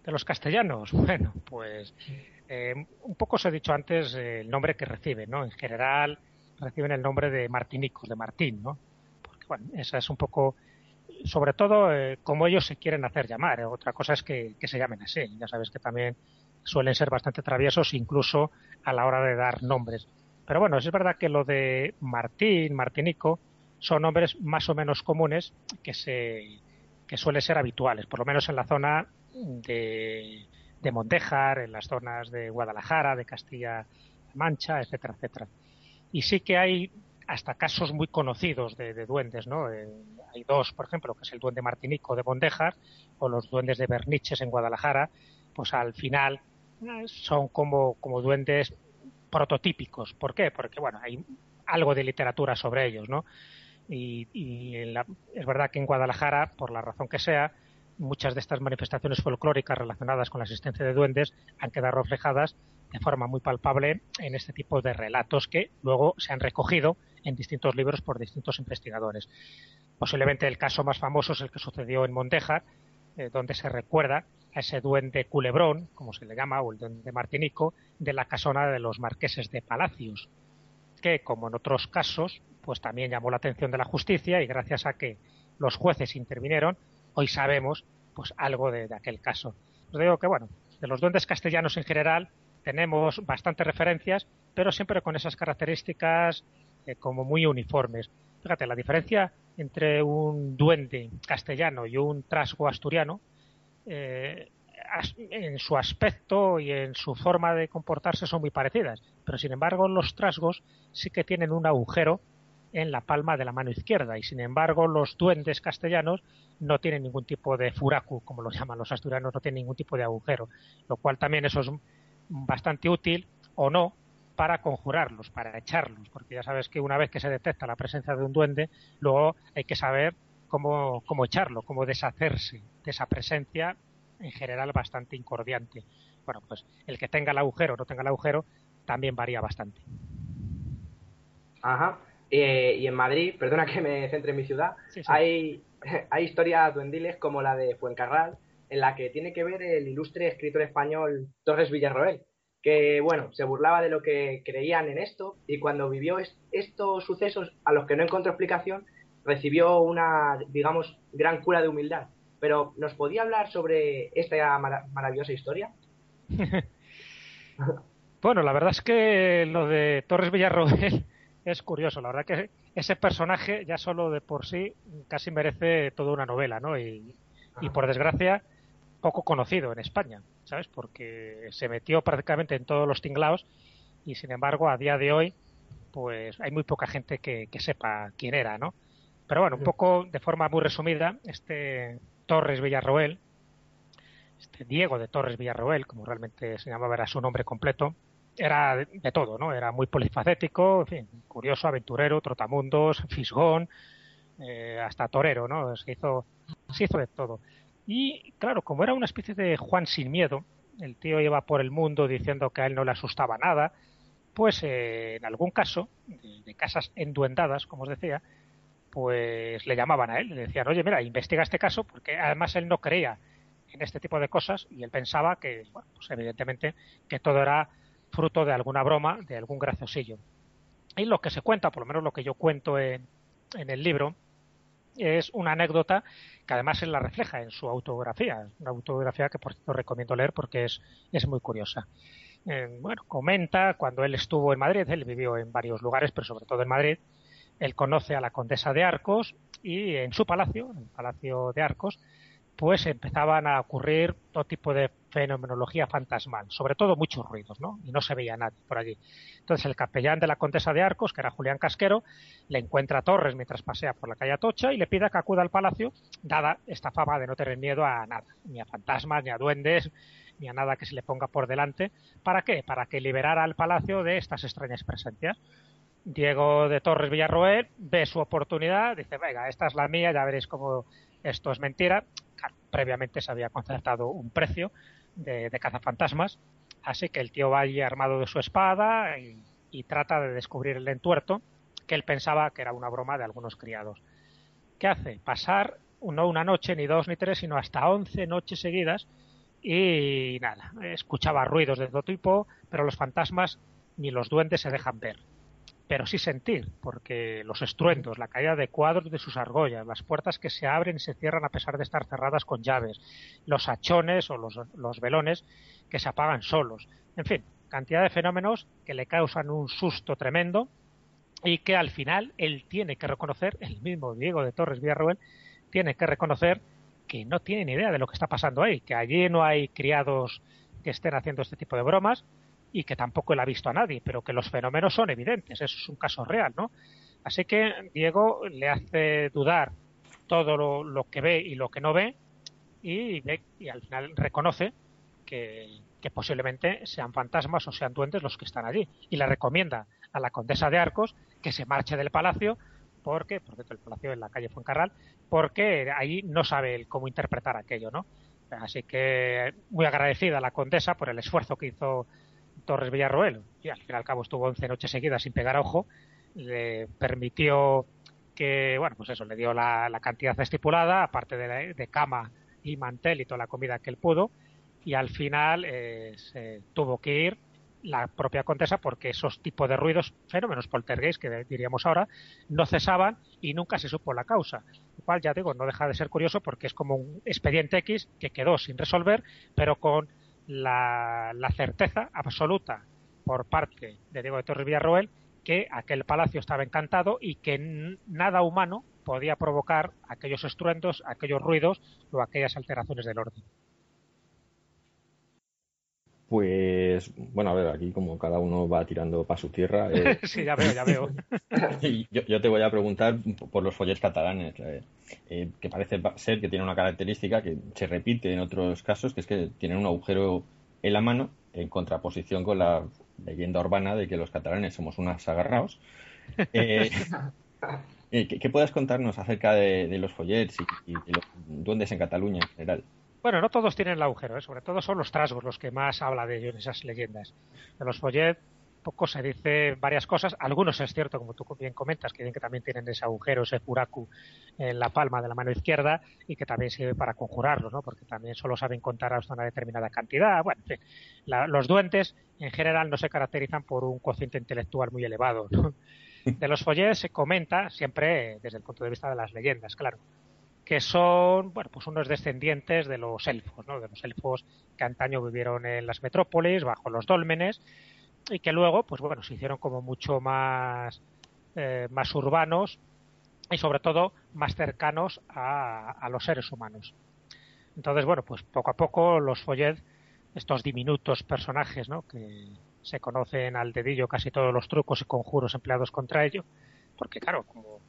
[SPEAKER 4] De los castellanos, bueno, pues eh, un poco os he dicho antes el nombre que reciben, ¿no? En general reciben el nombre de martinicos, de Martín, ¿no? Porque, bueno, esa es un poco sobre todo como ellos se quieren hacer llamar. Otra cosa es que, que, se llamen así. Ya sabes que también suelen ser bastante traviesos incluso a la hora de dar nombres. Pero bueno, es verdad que lo de Martín, Martinico, son nombres más o menos comunes que se que suelen ser habituales, por lo menos en la zona de, de Montejar, en las zonas de Guadalajara, de Castilla Mancha, etcétera, etcétera. Y sí que hay hasta casos muy conocidos de, duendes, ¿no? Eh, hay dos, por ejemplo, que es el duende martinico de Mondejar o los duendes de Berniches en Guadalajara, pues al final eh, son como, como duendes prototípicos. ¿Por qué? Porque, bueno, hay algo de literatura sobre ellos, ¿no? Y, es verdad que en Guadalajara, por la razón que sea, muchas de estas manifestaciones folclóricas relacionadas con la existencia de duendes han quedado reflejadas de forma muy palpable en este tipo de relatos que luego se han recogido en distintos libros por distintos investigadores. Posiblemente el caso más famoso es el que sucedió en Montejar, eh, donde se recuerda a ese duende culebrón, como se le llama, o el duende martinico, de la casona de los marqueses de Palacios, que, como en otros casos, pues también llamó la atención de la justicia y gracias a que los jueces intervinieron, hoy sabemos pues algo de, aquel caso. Os digo que, bueno, de los duendes castellanos en general tenemos bastantes referencias, pero siempre con esas características eh, como muy uniformes. Fíjate, la diferencia entre un duende castellano y un trasgo asturiano eh, en su aspecto y en su forma de comportarse son muy parecidas, pero sin embargo los trasgos sí que tienen un agujero en la palma de la mano izquierda y sin embargo los duendes castellanos no tienen ningún tipo de furacu, como lo llaman los asturianos, no tienen ningún tipo de agujero, lo cual también eso es bastante útil o no para conjurarlos, para echarlos, porque ya sabes que una vez que se detecta la presencia de un duende, luego hay que saber cómo, cómo echarlo, cómo deshacerse de esa presencia en general bastante incordiante. Bueno, pues el que tenga el agujero o no tenga el agujero también varía bastante.
[SPEAKER 3] Ajá. Eh, y en Madrid, perdona que me centre en mi ciudad, Hay, hay historias duendiles como la de Fuencarral, en la que tiene que ver el ilustre escritor español Torres Villarroel, que, bueno, se burlaba de lo que creían en esto y cuando vivió estos sucesos a los que no encontró explicación, recibió una, digamos, gran cura de humildad. Pero, ¿nos podía hablar sobre esta maravillosa historia?
[SPEAKER 4] bueno, la verdad es que lo de Torres Villarroel es curioso. La verdad que ese personaje ya solo de por sí casi merece toda una novela, ¿no? Y, y por desgracia, poco conocido en España, ¿sabes? Porque se metió prácticamente en todos los tinglaos y sin embargo a día de hoy pues hay muy poca gente que, que sepa quién era, ¿no? Pero bueno, un poco de forma muy resumida, este Torres Villarroel, este Diego de Torres Villarroel, como realmente se llamaba, era su nombre completo, era de, todo, ¿no? Era muy polifacético, en fin, curioso, aventurero, trotamundos, fisgón, eh, hasta torero, ¿no? Se hizo, se hizo de todo. Y claro, como era una especie de Juan sin miedo, el tío iba por el mundo diciendo que a él no le asustaba nada, pues eh, en algún caso, de casas enduendadas, como os decía, pues le llamaban a él, le decían, oye, mira, investiga este caso, porque además él no creía en este tipo de cosas y él pensaba que, bueno, pues evidentemente que todo era fruto de alguna broma, de algún graciosillo. Y lo que se cuenta, por lo menos lo que yo cuento en, en el libro, es una anécdota que además él la refleja en su autografía, una autografía que por cierto recomiendo leer porque es, es muy curiosa. Eh, bueno, comenta cuando él estuvo en Madrid, él vivió en varios lugares, pero sobre todo en Madrid, él conoce a la condesa de Arcos y en su palacio, en el palacio de Arcos, pues empezaban a ocurrir todo tipo de fenomenología fantasmal, sobre todo muchos ruidos, ¿no? Y no se veía nadie por allí. Entonces el capellán de la Condesa de Arcos, que era Julián Casquero, le encuentra a Torres mientras pasea por la calle Atocha y le pide que acuda al palacio, dada esta fama de no tener miedo a nada, ni a fantasmas, ni a duendes, ni a nada que se le ponga por delante. ¿Para qué? Para que liberara al palacio de estas extrañas presencias. Diego de Torres Villarroel ve su oportunidad, dice, venga, esta es la mía, ya veréis cómo esto es mentira. previamente se había concertado un precio de, cazafantasmas, así que el tío va allí armado de su espada y, trata de descubrir el entuerto que él pensaba que era una broma de algunos criados. ¿Qué hace? Pasar no una noche, ni dos, ni tres, sino hasta once noches seguidas y nada, escuchaba ruidos de todo tipo, pero los fantasmas ni los duendes se dejan ver pero sí sentir, porque los estruendos, la caída de cuadros de sus argollas, las puertas que se abren y se cierran a pesar de estar cerradas con llaves, los hachones o los, velones que se apagan solos, en fin, cantidad de fenómenos que le causan un susto tremendo y que al final él tiene que reconocer, el mismo Diego de Torres Villarroel, tiene que reconocer que no tiene ni idea de lo que está pasando ahí, que allí no hay criados que estén haciendo este tipo de bromas, y que tampoco él ha visto a nadie, pero que los fenómenos son evidentes, eso es un caso real, ¿no? Así que Diego le hace dudar todo lo, que ve y lo que no ve y, ve, y al final reconoce que, posiblemente sean fantasmas o sean duendes los que están allí y le recomienda a la condesa de Arcos que se marche del palacio porque, porque el palacio en la calle Fuencarral, porque ahí no sabe cómo interpretar aquello, ¿no? Así que muy agradecida a la condesa por el esfuerzo que hizo Torres Villarroel, y al fin y al cabo estuvo 11 noches seguidas sin pegar ojo, le permitió que, bueno, pues eso, le dio la, cantidad estipulada, aparte de, cama y mantel y toda la comida que él pudo, y al final eh, se tuvo que ir la propia contesa porque esos tipos de ruidos, fenómenos poltergeist que diríamos ahora, no cesaban y nunca se supo la causa. Lo cual, ya digo, no deja de ser curioso porque es como un expediente X que quedó sin resolver, pero con la, certeza absoluta por parte de Diego de Torres Villarroel que aquel palacio estaba encantado y que nada humano podía provocar aquellos estruendos, aquellos ruidos o aquellas alteraciones del orden.
[SPEAKER 2] Pues, bueno, a ver, aquí como cada uno va tirando para su tierra. Eh,
[SPEAKER 4] sí, ya veo, ya veo.
[SPEAKER 2] yo, te voy a preguntar por los follets catalanes, eh, eh, que parece ser que tiene una característica que se repite en otros casos, que es que tienen un agujero en la mano, en contraposición con la leyenda urbana de que los catalanes somos unos agarrados. ¿qué, puedes contarnos acerca de, los follets y, y de los duendes en Cataluña en general?
[SPEAKER 4] Bueno, no todos tienen el agujero, ¿eh? sobre todo son los trasgos los que más habla de ello en esas leyendas. De los follet poco se dice varias cosas. Algunos es cierto, como tú bien comentas, que, que también tienen ese agujero, ese furaku en la palma de la mano izquierda y que también sirve para conjurarlos, ¿no? porque también solo saben contar hasta una determinada cantidad. Bueno, en fin, los duendes en general no se caracterizan por un cociente intelectual muy elevado. De los follets se comenta siempre desde el punto de vista de las leyendas, claro que son bueno pues unos descendientes de los elfos, ¿no? de los elfos que antaño vivieron en las metrópolis, bajo los dólmenes, y que luego, pues bueno, se hicieron como mucho más, eh, más urbanos y sobre todo más cercanos a, los seres humanos. Entonces, bueno, pues poco a poco los Follet, estos diminutos personajes, ¿no? que se conocen al dedillo casi todos los trucos y conjuros empleados contra ello, porque claro, como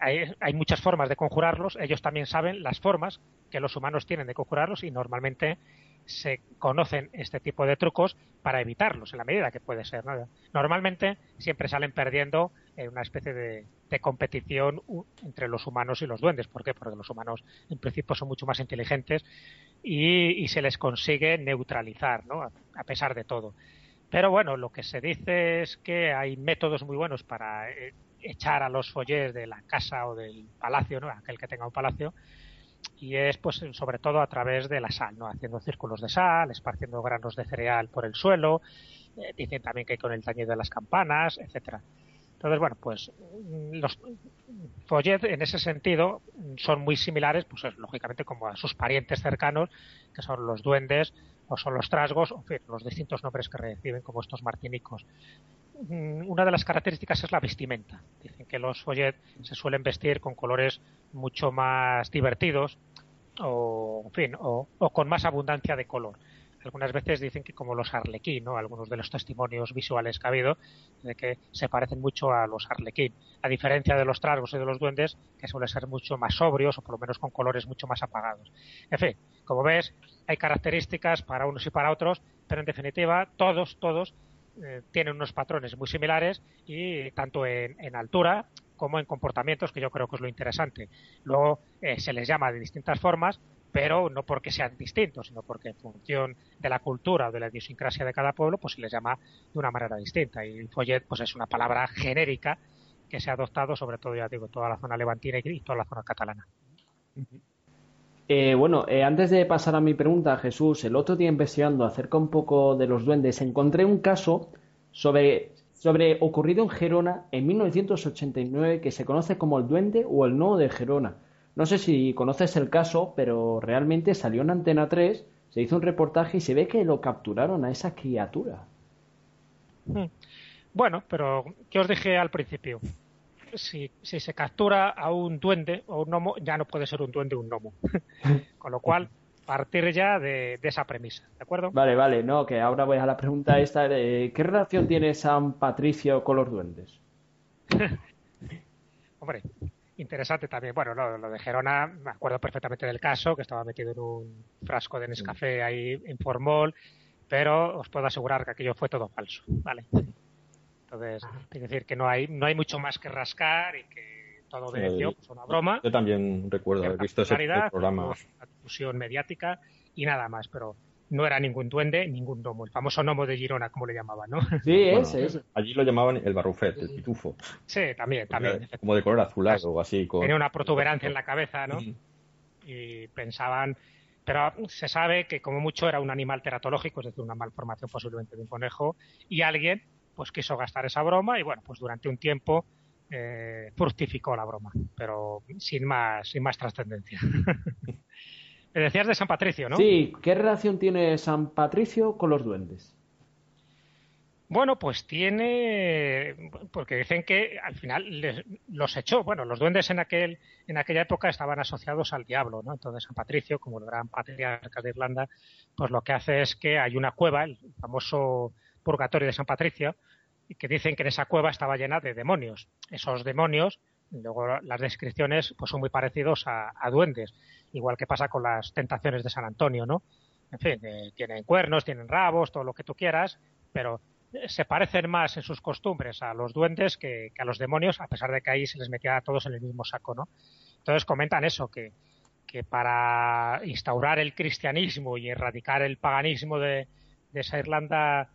[SPEAKER 4] hay, muchas formas de conjurarlos, ellos también saben las formas que los humanos tienen de conjurarlos y normalmente se conocen este tipo de trucos para evitarlos en la medida que puede ser. Normalmente siempre salen perdiendo en una especie de, competición entre los humanos y los duendes. ¿Por qué? Porque los humanos en principio son mucho más inteligentes y, se les consigue neutralizar, ¿no? a, pesar de todo. Pero bueno, lo que se dice es que hay métodos muy buenos para eh, echar a los follets de la casa o del palacio, ¿no? aquel que tenga un palacio, y es pues sobre todo a través de la sal, ¿no? haciendo círculos de sal, esparciendo granos de cereal por el suelo, eh, dicen también que con el tañido de las campanas, etcétera. Entonces, bueno, pues mm, los follets en ese sentido son muy similares, pues lógicamente como a sus parientes cercanos, que son los duendes o son los trasgos, o en los distintos nombres que reciben como estos martinicos. Mm, una de las características es la vestimenta. Dicen que los follet se suelen vestir con colores mucho más divertidos o, en fin, o, con más abundancia de color. Algunas veces dicen que como los arlequín, ¿no? Algunos de los testimonios visuales que ha habido de que se parecen mucho a los arlequín, a diferencia de los trasgos y de los duendes, que suelen ser mucho más sobrios o por lo menos con colores mucho más apagados. En fin, como ves, hay características para unos y para otros, pero en definitiva todos, todos eh, tienen unos patrones muy similares y tanto en, altura como en comportamientos, que yo creo que es lo interesante. Luego eh, se les llama de distintas formas, pero no porque sean distintos, sino porque en función de la cultura o de la idiosincrasia de cada pueblo, pues se les llama de una manera distinta. Y follet, pues es una palabra genérica que se ha adoptado sobre todo, ya digo, toda la zona levantina y toda la zona catalana.
[SPEAKER 1] Eh, bueno, eh, antes de pasar a mi pregunta, Jesús, el otro día investigando acerca un poco de los duendes, encontré un caso sobre, sobre ocurrido en Gerona en 1989 que se conoce como el duende o el no de Gerona. No sé si conoces el caso, pero realmente salió en Antena 3, se hizo un reportaje y se ve que lo capturaron a esa criatura.
[SPEAKER 4] Hmm. Bueno, pero ¿qué os dije al principio? Si, si, se captura a un duende o un gnomo, ya no puede ser un duende o un gnomo. Con lo cual, partir ya de, esa premisa, ¿de acuerdo?
[SPEAKER 1] Vale, vale, no, que ahora voy a la pregunta esta, ¿qué relación tiene San Patricio con los duendes?
[SPEAKER 4] Hombre, interesante también. Bueno, lo, de Gerona, me acuerdo perfectamente del caso, que estaba metido en un frasco de Nescafé ahí en Formol, pero os puedo asegurar que aquello fue todo falso, ¿vale? Entonces, es decir, que no hay, no hay mucho más que rascar y que todo obedeció pues, una broma.
[SPEAKER 2] Yo también recuerdo haber visto ese programa.
[SPEAKER 4] Una difusión mediática y nada más, pero no era ningún duende, ningún gnomo, el famoso gnomo de Girona, como le llamaban, ¿no?
[SPEAKER 1] Sí, ese, ese.
[SPEAKER 2] Allí lo llamaban el barrufet, el pitufo.
[SPEAKER 4] Sí, también, también.
[SPEAKER 2] Como de color azulado o así.
[SPEAKER 4] Tenía una protuberancia en la cabeza, ¿no? Y pensaban pero se sabe que como mucho era un animal teratológico, es decir, una malformación posiblemente de un conejo, y alguien pues quiso gastar esa broma y bueno, pues durante un tiempo eh, fructificó la broma, pero sin más, sin más trascendencia. Me decías de San Patricio, ¿no?
[SPEAKER 1] Sí, ¿qué relación tiene San Patricio con los duendes?
[SPEAKER 4] Bueno, pues tiene, porque dicen que al final los echó. Bueno, los duendes en aquel, en aquella época estaban asociados al diablo, ¿no? Entonces San Patricio, como el gran patriarca de Irlanda, pues lo que hace es que hay una cueva, el famoso purgatorio de San Patricio, que dicen que en esa cueva estaba llena de demonios. Esos demonios, luego las descripciones, pues son muy parecidos a, duendes, igual que pasa con las tentaciones de San Antonio, ¿no? En fin, eh, tienen cuernos, tienen rabos, todo lo que tú quieras, pero se parecen más en sus costumbres a los duendes que, a los demonios, a pesar de que ahí se les metía a todos en el mismo saco, ¿no? Entonces comentan eso, que, que para instaurar el cristianismo y erradicar el paganismo de, de esa Irlanda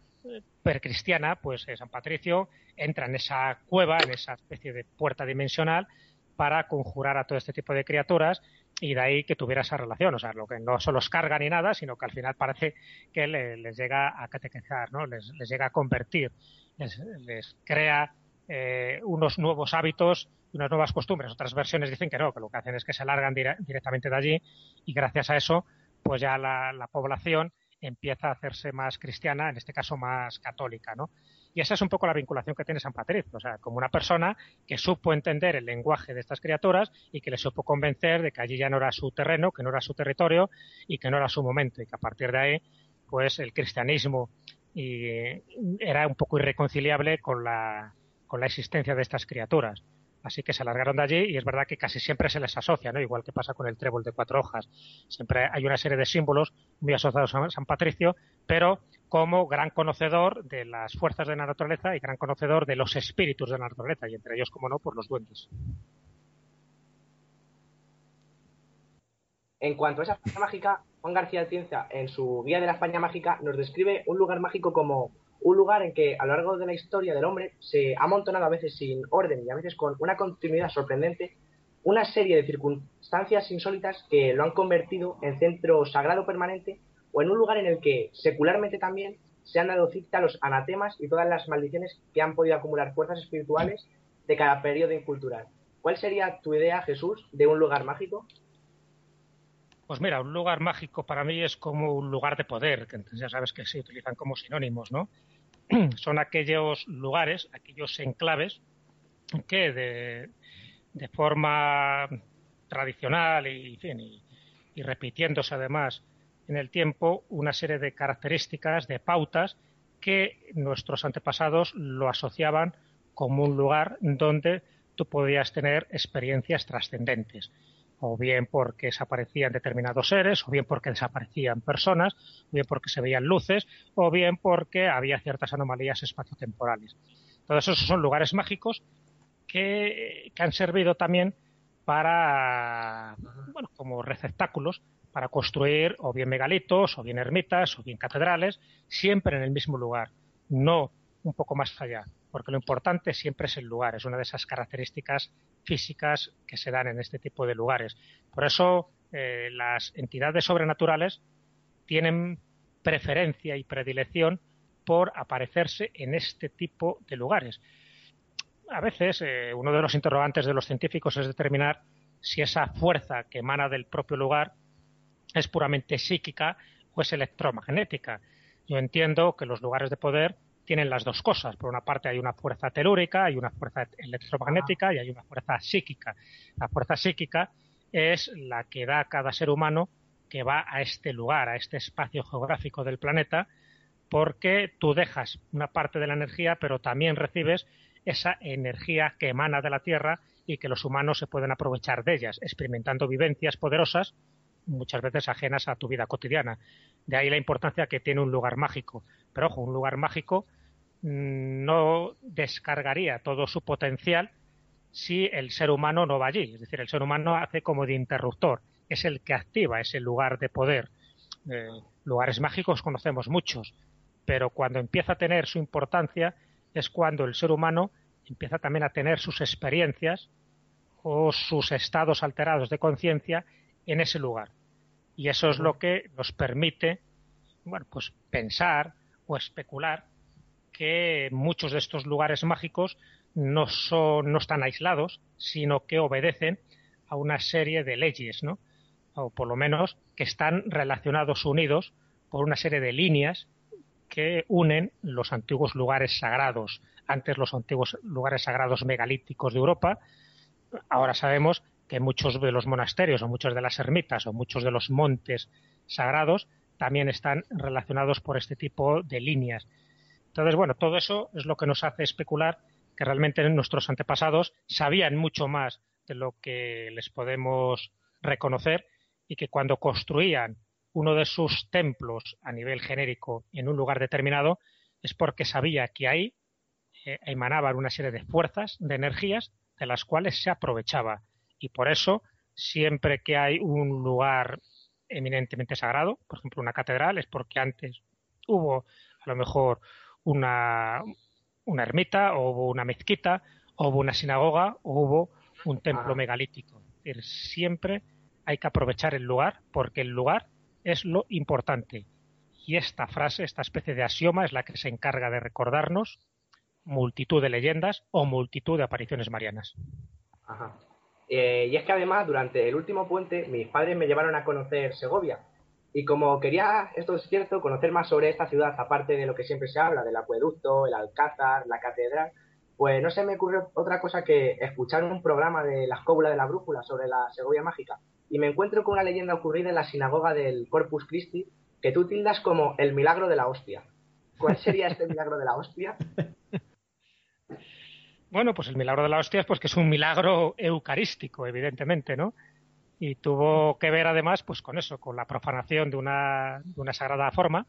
[SPEAKER 4] percristiana, pues eh, San Patricio entra en esa cueva, en esa especie de puerta dimensional, para conjurar a todo este tipo de criaturas y de ahí que tuviera esa relación. O sea, lo que no solo os carga ni nada, sino que al final parece que les llega a catequizar, ¿no? Les, llega a convertir, les, crea eh, unos nuevos hábitos y unas nuevas costumbres. Otras versiones dicen que no, que lo que hacen es que se largan directamente de allí y gracias a eso, pues ya la población empieza a hacerse más cristiana, en este caso más católica, ¿no? Y esa es un poco la vinculación que tiene San Patricio, o sea, como una persona que supo entender el lenguaje de estas criaturas y que le supo convencer de que allí ya no era su terreno, que no era su territorio y que no era su momento y que a partir de ahí, pues el cristianismo era un poco irreconciliable con la, con la existencia de estas criaturas. Así que se largaron de allí y es verdad que casi siempre se les asocia, ¿no? Igual que pasa con el trébol de cuatro hojas. Siempre hay una serie de símbolos muy asociados a San Patricio, pero como gran conocedor de las fuerzas de la naturaleza y gran conocedor de los espíritus de la naturaleza, y entre ellos, como no, por los duendes.
[SPEAKER 3] En cuanto a esa España mágica, Juan García Cienza, en su Guía de la España mágica, nos describe un lugar mágico como un lugar en que a lo largo de la historia del hombre se ha amontonado a veces sin orden y a veces con una continuidad sorprendente una serie de circunstancias insólitas que lo han convertido en centro sagrado permanente o en un lugar en el que secularmente también se han dado cita los anatemas y todas las maldiciones que han podido acumular fuerzas espirituales de cada periodo incultural. ¿Cuál sería tu idea, Jesús, de un lugar mágico?
[SPEAKER 4] Pues mira, un lugar mágico para mí es como un lugar de poder, que ya sabes que se utilizan como sinónimos, ¿no? Son aquellos lugares, aquellos enclaves que de, forma tradicional y, y repitiéndose además en el tiempo una serie de características, de pautas que nuestros antepasados lo asociaban como un lugar donde tú podías tener experiencias trascendentes o bien porque desaparecían determinados seres, o bien porque desaparecían personas, o bien porque se veían luces, o bien porque había ciertas anomalías espaciotemporales. Todos esos son lugares mágicos que, que han servido también para, bueno, como receptáculos para construir o bien megalitos, o bien ermitas, o bien catedrales, siempre en el mismo lugar, no un poco más allá, porque lo importante siempre es el lugar, es una de esas características físicas que se dan en este tipo de lugares. Por eso eh, las entidades sobrenaturales tienen preferencia y predilección por aparecerse en este tipo de lugares. A veces eh, uno de los interrogantes de los científicos es determinar si esa fuerza que emana del propio lugar es puramente psíquica o es electromagnética. Yo entiendo que los lugares de poder tienen las dos cosas. Por una parte hay una fuerza telúrica, hay una fuerza electromagnética y hay una fuerza psíquica. La fuerza psíquica es la que da a cada ser humano que va a este lugar, a este espacio geográfico del planeta, porque tú dejas una parte de la energía, pero también recibes esa energía que emana de la Tierra y que los humanos se pueden aprovechar de ellas, experimentando vivencias poderosas, muchas veces ajenas a tu vida cotidiana. De ahí la importancia que tiene un lugar mágico. Pero ojo, un lugar mágico no descargaría todo su potencial si el ser humano no va allí. Es decir, el ser humano hace como de interruptor, es el que activa ese lugar de poder. Eh, lugares mágicos conocemos muchos, pero cuando empieza a tener su importancia es cuando el ser humano empieza también a tener sus experiencias o sus estados alterados de conciencia en ese lugar. Y eso es lo que nos permite, bueno, pues pensar o especular que muchos de estos lugares mágicos no, son, no están aislados, sino que obedecen a una serie de leyes, ¿no? o por lo menos que están relacionados, unidos por una serie de líneas que unen los antiguos lugares sagrados, antes los antiguos lugares sagrados megalíticos de Europa. Ahora sabemos que muchos de los monasterios o muchas de las ermitas o muchos de los montes sagrados también están relacionados por este tipo de líneas. Entonces, bueno, todo eso es lo que nos hace especular que realmente nuestros antepasados sabían mucho más de lo que les podemos reconocer y que cuando construían uno de sus templos a nivel genérico en un lugar determinado es porque sabía que ahí eh, emanaban una serie de fuerzas, de energías, de las cuales se aprovechaba. Y por eso, siempre que hay un lugar eminentemente sagrado, por ejemplo una catedral, es porque antes hubo a lo mejor una, una ermita, o hubo una mezquita, o hubo una sinagoga, o hubo un templo megalítico. Es decir, siempre hay que aprovechar el lugar porque el lugar es lo importante. Y esta frase, esta especie de axioma, es la que se encarga de recordarnos multitud de leyendas o multitud de apariciones marianas.
[SPEAKER 3] Ajá. Eh, y es que además, durante el último puente, mis padres me llevaron a conocer Segovia, y como quería, esto es cierto, conocer más sobre esta ciudad, aparte de lo que siempre se habla, del acueducto, el alcázar, la catedral, pues no se me ocurrió otra cosa que escuchar un programa de la escóbula de la brújula sobre la Segovia mágica. Y me encuentro con una leyenda ocurrida en la sinagoga del Corpus Christi que tú tildas como el milagro de la hostia. ¿Cuál sería este milagro de la hostia?
[SPEAKER 4] Bueno, pues el milagro de la hostia es pues que es un milagro eucarístico, evidentemente, ¿no? Y tuvo que ver además pues con eso, con la profanación de una, de una sagrada forma.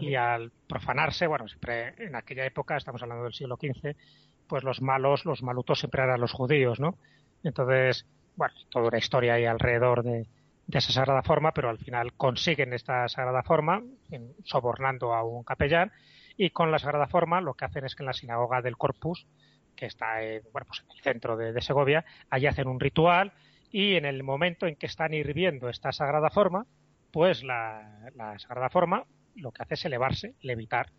[SPEAKER 4] Y al profanarse, bueno, siempre en aquella época, estamos hablando del siglo XV, pues los malos, los malutos siempre eran los judíos, ¿no? Entonces, bueno, toda una historia ahí alrededor de, de esa sagrada forma, pero al final consiguen esta sagrada forma sobornando a un capellán. Y con la sagrada forma lo que hacen es que en la sinagoga del Corpus, que está en, bueno, pues en el centro de, de Segovia, allí hacen un ritual y en el momento en que están hirviendo esta sagrada forma, pues la, sagrada forma lo que hace es elevarse, levitar.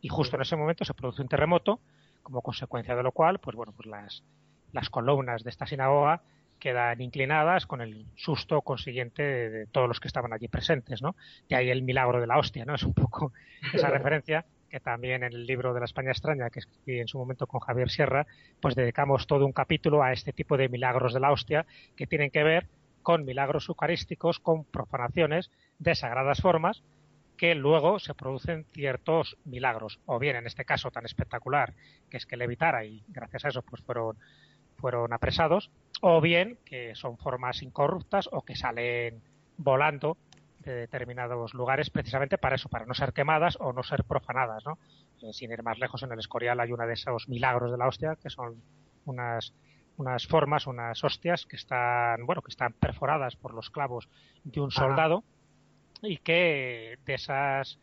[SPEAKER 4] Y justo en ese momento se produce un terremoto, como consecuencia de lo cual, pues bueno, pues las, las columnas de esta sinagoga quedan inclinadas con el susto consiguiente de, todos los que estaban allí presentes, ¿no? De ahí el milagro de la hostia, ¿no? Es un poco esa referencia que también en el libro de la España extraña que escribí en su momento con Javier Sierra, pues dedicamos todo un capítulo a este tipo de milagros de la hostia que tienen que ver con milagros eucarísticos, con profanaciones de sagradas formas, que luego se producen ciertos milagros, o bien en este caso tan espectacular que es que levitara y gracias a eso pues fueron fueron apresados, o bien que son formas incorruptas o que salen volando de determinados lugares precisamente para eso, para no ser quemadas o no ser profanadas, ¿no? Eh, sin ir más lejos, en el Escorial hay una de esos milagros de la hostia que son unas unas formas, unas hostias que están, bueno, que están perforadas por los clavos de un soldado y que de esas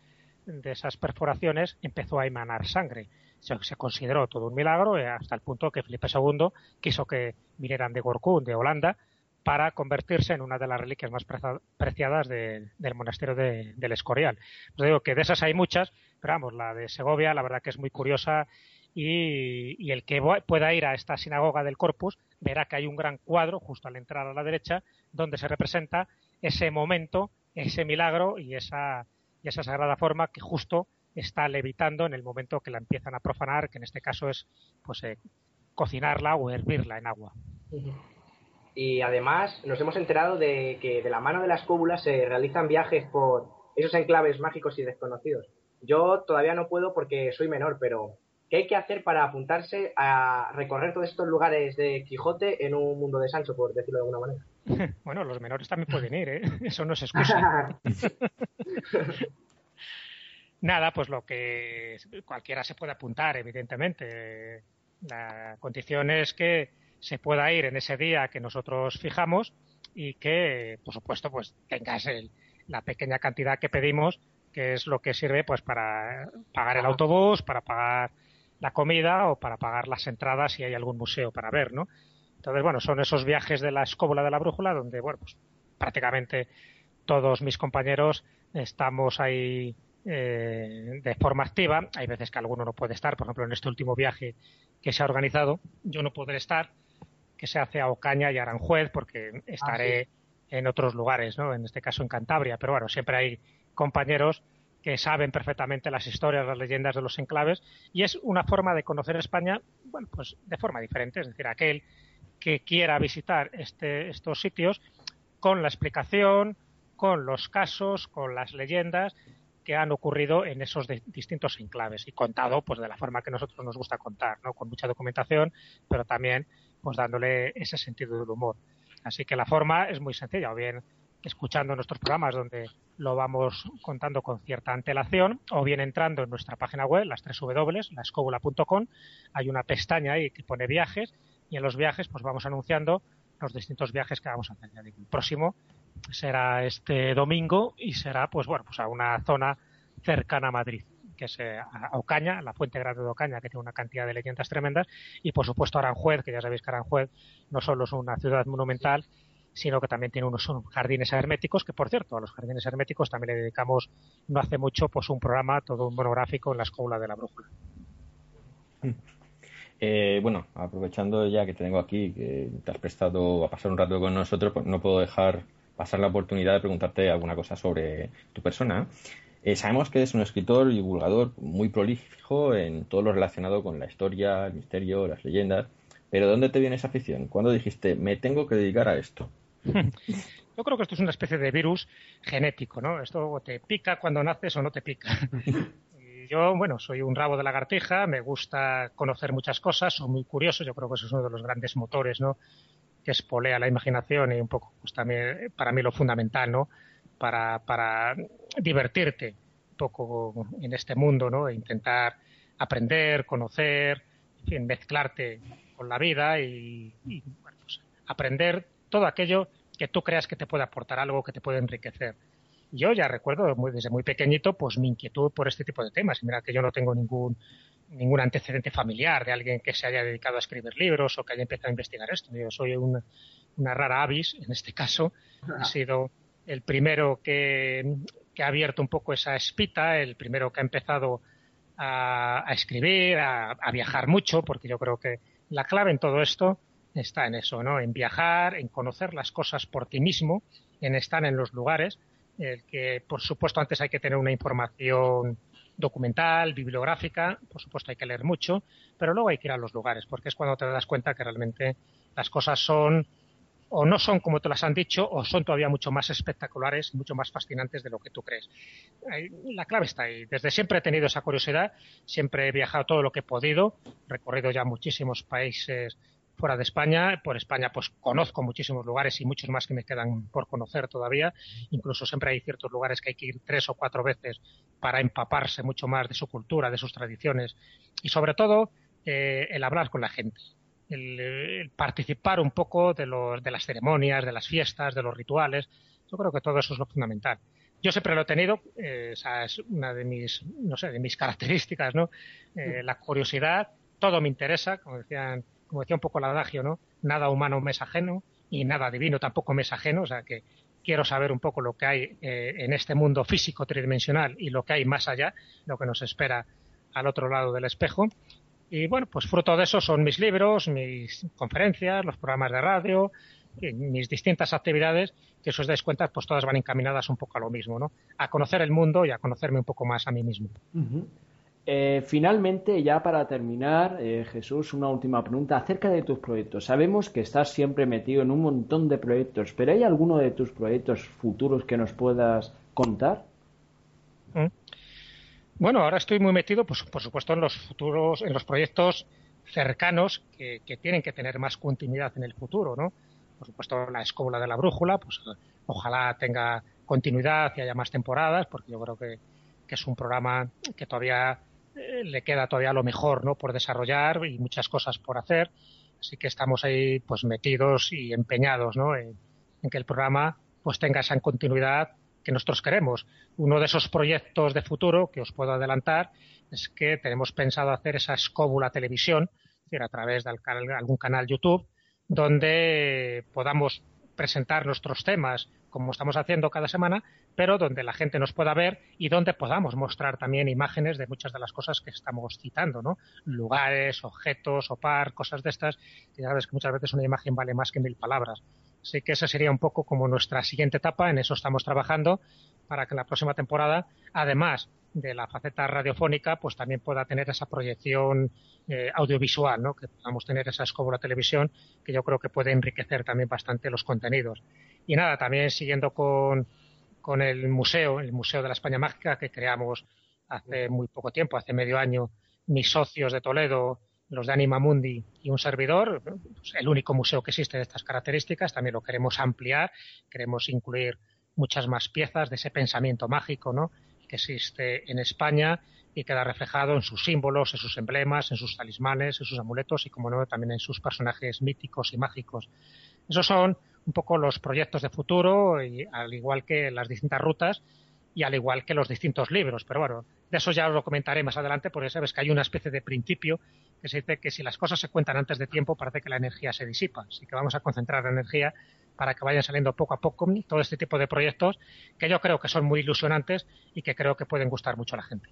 [SPEAKER 4] de esas perforaciones empezó a emanar sangre. Se, se consideró todo un milagro eh, hasta el punto que Felipe II quiso que vinieran de Gorkun, de Holanda, para convertirse en una de las reliquias más preciadas del monasterio de, del Escorial. Os digo que de esas hay muchas, pero vamos, la de Segovia, la verdad que es muy curiosa y, el que pueda ir a esta sinagoga del Corpus verá que hay un gran cuadro justo al entrar a la derecha donde se representa ese momento, ese milagro y esa, y esa sagrada forma que justo está levitando en el momento que la empiezan a profanar, que en este caso es pues eh, cocinarla o hervirla en agua.
[SPEAKER 3] Y además nos hemos enterado de que de la mano de las cúbulas se realizan viajes por esos enclaves mágicos y desconocidos. Yo todavía no puedo porque soy menor, pero ¿qué hay que hacer para apuntarse a recorrer todos estos lugares de Quijote en un mundo de Sancho, por decirlo de alguna manera?
[SPEAKER 4] bueno, los menores también pueden ir, ¿eh? Eso no es excusa. Nada, pues lo que cualquiera se puede apuntar, evidentemente. La condición es que se pueda ir en ese día que nosotros fijamos y que, por supuesto, pues tengas la pequeña cantidad que pedimos, que es lo que sirve pues para pagar el autobús, para pagar la comida o para pagar las entradas si hay algún museo para ver, ¿no? Entonces, bueno, son esos viajes de la escóbula de la brújula donde, bueno, pues prácticamente todos mis compañeros estamos ahí eh, de forma activa. Hay veces que alguno no puede estar, por ejemplo, en este último viaje que se ha organizado, yo no podré estar, que se hace a Ocaña y Aranjuez, porque estaré ah, en otros lugares, ¿no? En este caso en Cantabria, pero bueno, siempre hay compañeros que saben perfectamente las historias, las leyendas de los enclaves, y es una forma de conocer España, bueno, pues de forma diferente, es decir, aquel que quiera visitar este, estos sitios con la explicación, con los casos, con las leyendas que han ocurrido en esos distintos enclaves y contado pues de la forma que nosotros nos gusta contar, ¿no? Con mucha documentación, pero también pues dándole ese sentido del humor. Así que la forma es muy sencilla, o bien escuchando nuestros programas donde lo vamos contando con cierta antelación, o bien entrando en nuestra página web, las tres W, lascobula.com, hay una pestaña ahí que pone viajes, y en los viajes pues vamos anunciando los distintos viajes que vamos a hacer. El próximo será este domingo y será, pues bueno, pues a una zona cercana a Madrid, que es eh, Ocaña, la Fuente Grande de Ocaña, que tiene una cantidad de leyendas tremendas, y por supuesto Aranjuez, que ya sabéis que Aranjuez no solo es una ciudad monumental, sino que también tiene unos jardines herméticos, que por cierto, a los jardines herméticos también le dedicamos no hace mucho pues un programa, todo un monográfico en la Escuela de la Brújula.
[SPEAKER 2] Eh, bueno, aprovechando ya que te tengo aquí, que te has prestado a pasar un rato con nosotros, pues no puedo dejar pasar la oportunidad de preguntarte alguna cosa sobre tu persona. Eh, sabemos que eres un escritor y divulgador muy prolífico en todo lo relacionado con la historia, el misterio, las leyendas. Pero ¿dónde te viene esa afición? ¿Cuándo dijiste, me tengo que dedicar a esto?
[SPEAKER 4] Yo creo que esto es una especie de virus genético, ¿no? Esto te pica cuando naces o no te pica. yo, bueno, soy un rabo de lagartija, me gusta conocer muchas cosas, soy muy curioso, yo creo que eso es uno de los grandes motores, ¿no? que espolea la imaginación y un poco, pues también para mí lo fundamental, ¿no? Para, para divertirte un poco en este mundo, ¿no? E intentar aprender, conocer, en fin, mezclarte con la vida y, bueno, pues, aprender todo aquello que tú creas que te puede aportar algo, que te puede enriquecer. Yo ya recuerdo desde muy pequeñito pues mi inquietud por este tipo de temas. Y mira que yo no tengo ningún ningún antecedente familiar de alguien que se haya dedicado a escribir libros o que haya empezado a investigar esto. Yo soy una, rara avis, en este caso. He sido el primero que, ha abierto un poco esa espita, el primero que ha empezado a, escribir, a, viajar mucho, porque yo creo que la clave en todo esto está en eso, ¿no? En viajar, en conocer las cosas por ti mismo, en estar en los lugares, el que, por supuesto, antes hay que tener una información documental, bibliográfica, por supuesto hay que leer mucho, pero luego hay que ir a los lugares, porque es cuando te das cuenta que realmente las cosas son o no son como te las han dicho o son todavía mucho más espectaculares, mucho más fascinantes de lo que tú crees. La clave está ahí. Desde siempre he tenido esa curiosidad, siempre he viajado todo lo que he podido, recorrido ya muchísimos países fuera de España. Por España, pues conozco muchísimos lugares y muchos más que me quedan por conocer todavía. Incluso siempre hay ciertos lugares que hay que ir tres o cuatro veces para empaparse mucho más de su cultura, de sus tradiciones y sobre todo eh, el hablar con la gente el, participar un poco de, los, de las ceremonias, de las fiestas, de los rituales. Yo creo que todo eso es lo fundamental. Yo siempre lo he tenido, eh, esa es una de mis, no sé, de mis características, ¿no? Eh, la curiosidad, todo me interesa, como decían, como decía un poco el adagio, ¿no? Nada humano me es ajeno y nada divino tampoco me es ajeno, o sea que quiero saber un poco lo que hay eh, en este mundo físico tridimensional y lo que hay más allá, lo que nos espera al otro lado del espejo. Y bueno, pues fruto de eso son mis libros, mis conferencias, los programas de radio, mis distintas actividades, que si os dais cuenta, pues todas van encaminadas un poco a lo mismo, ¿no? A conocer el mundo y a conocerme un poco más a mí mismo.
[SPEAKER 1] Eh, finalmente, ya para terminar, eh, Jesús, una última pregunta acerca de tus proyectos. Sabemos que estás siempre metido en un montón de proyectos, pero ¿hay alguno de tus proyectos futuros que nos puedas contar?
[SPEAKER 4] ¿Mm? Bueno, ahora estoy muy metido, pues, por supuesto, en los futuros, en los proyectos cercanos que, tienen que tener más continuidad en el futuro, ¿no? Por supuesto, la escóbula de la brújula, pues ojalá tenga continuidad y haya más temporadas, porque yo creo que, es un programa que todavía eh, le queda todavía lo mejor, ¿no? Por desarrollar y muchas cosas por hacer. Así que estamos ahí, pues, metidos y empeñados, ¿no? En, en que el programa, pues, tenga esa continuidad que nosotros queremos. Uno de esos proyectos de futuro que os puedo adelantar es que tenemos pensado hacer esa escóbula televisión, es decir, a través de algún canal YouTube, donde podamos presentar nuestros temas como estamos haciendo cada semana, pero donde la gente nos pueda ver y donde podamos mostrar también imágenes de muchas de las cosas que estamos citando, ¿no? Lugares, objetos, o par, cosas de estas, ya sabes que muchas veces una imagen vale más que mil palabras. Así que esa sería un poco como nuestra siguiente etapa, en eso estamos trabajando para que la próxima temporada, además de la faceta radiofónica, pues también pueda tener esa proyección eh, audiovisual, ¿no? que podamos tener esa escóbula televisión, que yo creo que puede enriquecer también bastante los contenidos. Y nada, también siguiendo con, con el museo, el Museo de la España Mágica, que creamos hace muy poco tiempo, hace medio año, mis socios de Toledo, los de Anima Mundi y un servidor, pues, el único museo que existe de estas características, también lo queremos ampliar, queremos incluir muchas más piezas de ese pensamiento mágico ¿no? que existe en España y queda reflejado en sus símbolos, en sus emblemas, en sus talismanes, en sus amuletos y, como no, también en sus personajes míticos y mágicos. Esos son un poco los proyectos de futuro, y, al igual que las distintas rutas y al igual que los distintos libros. Pero bueno, de eso ya os lo comentaré más adelante, porque sabes que hay una especie de principio que se dice que si las cosas se cuentan antes de tiempo parece que la energía se disipa. Así que vamos a concentrar la energía para que vayan saliendo poco a poco todo este tipo de proyectos que yo creo que son muy ilusionantes y que creo que pueden gustar mucho a la gente.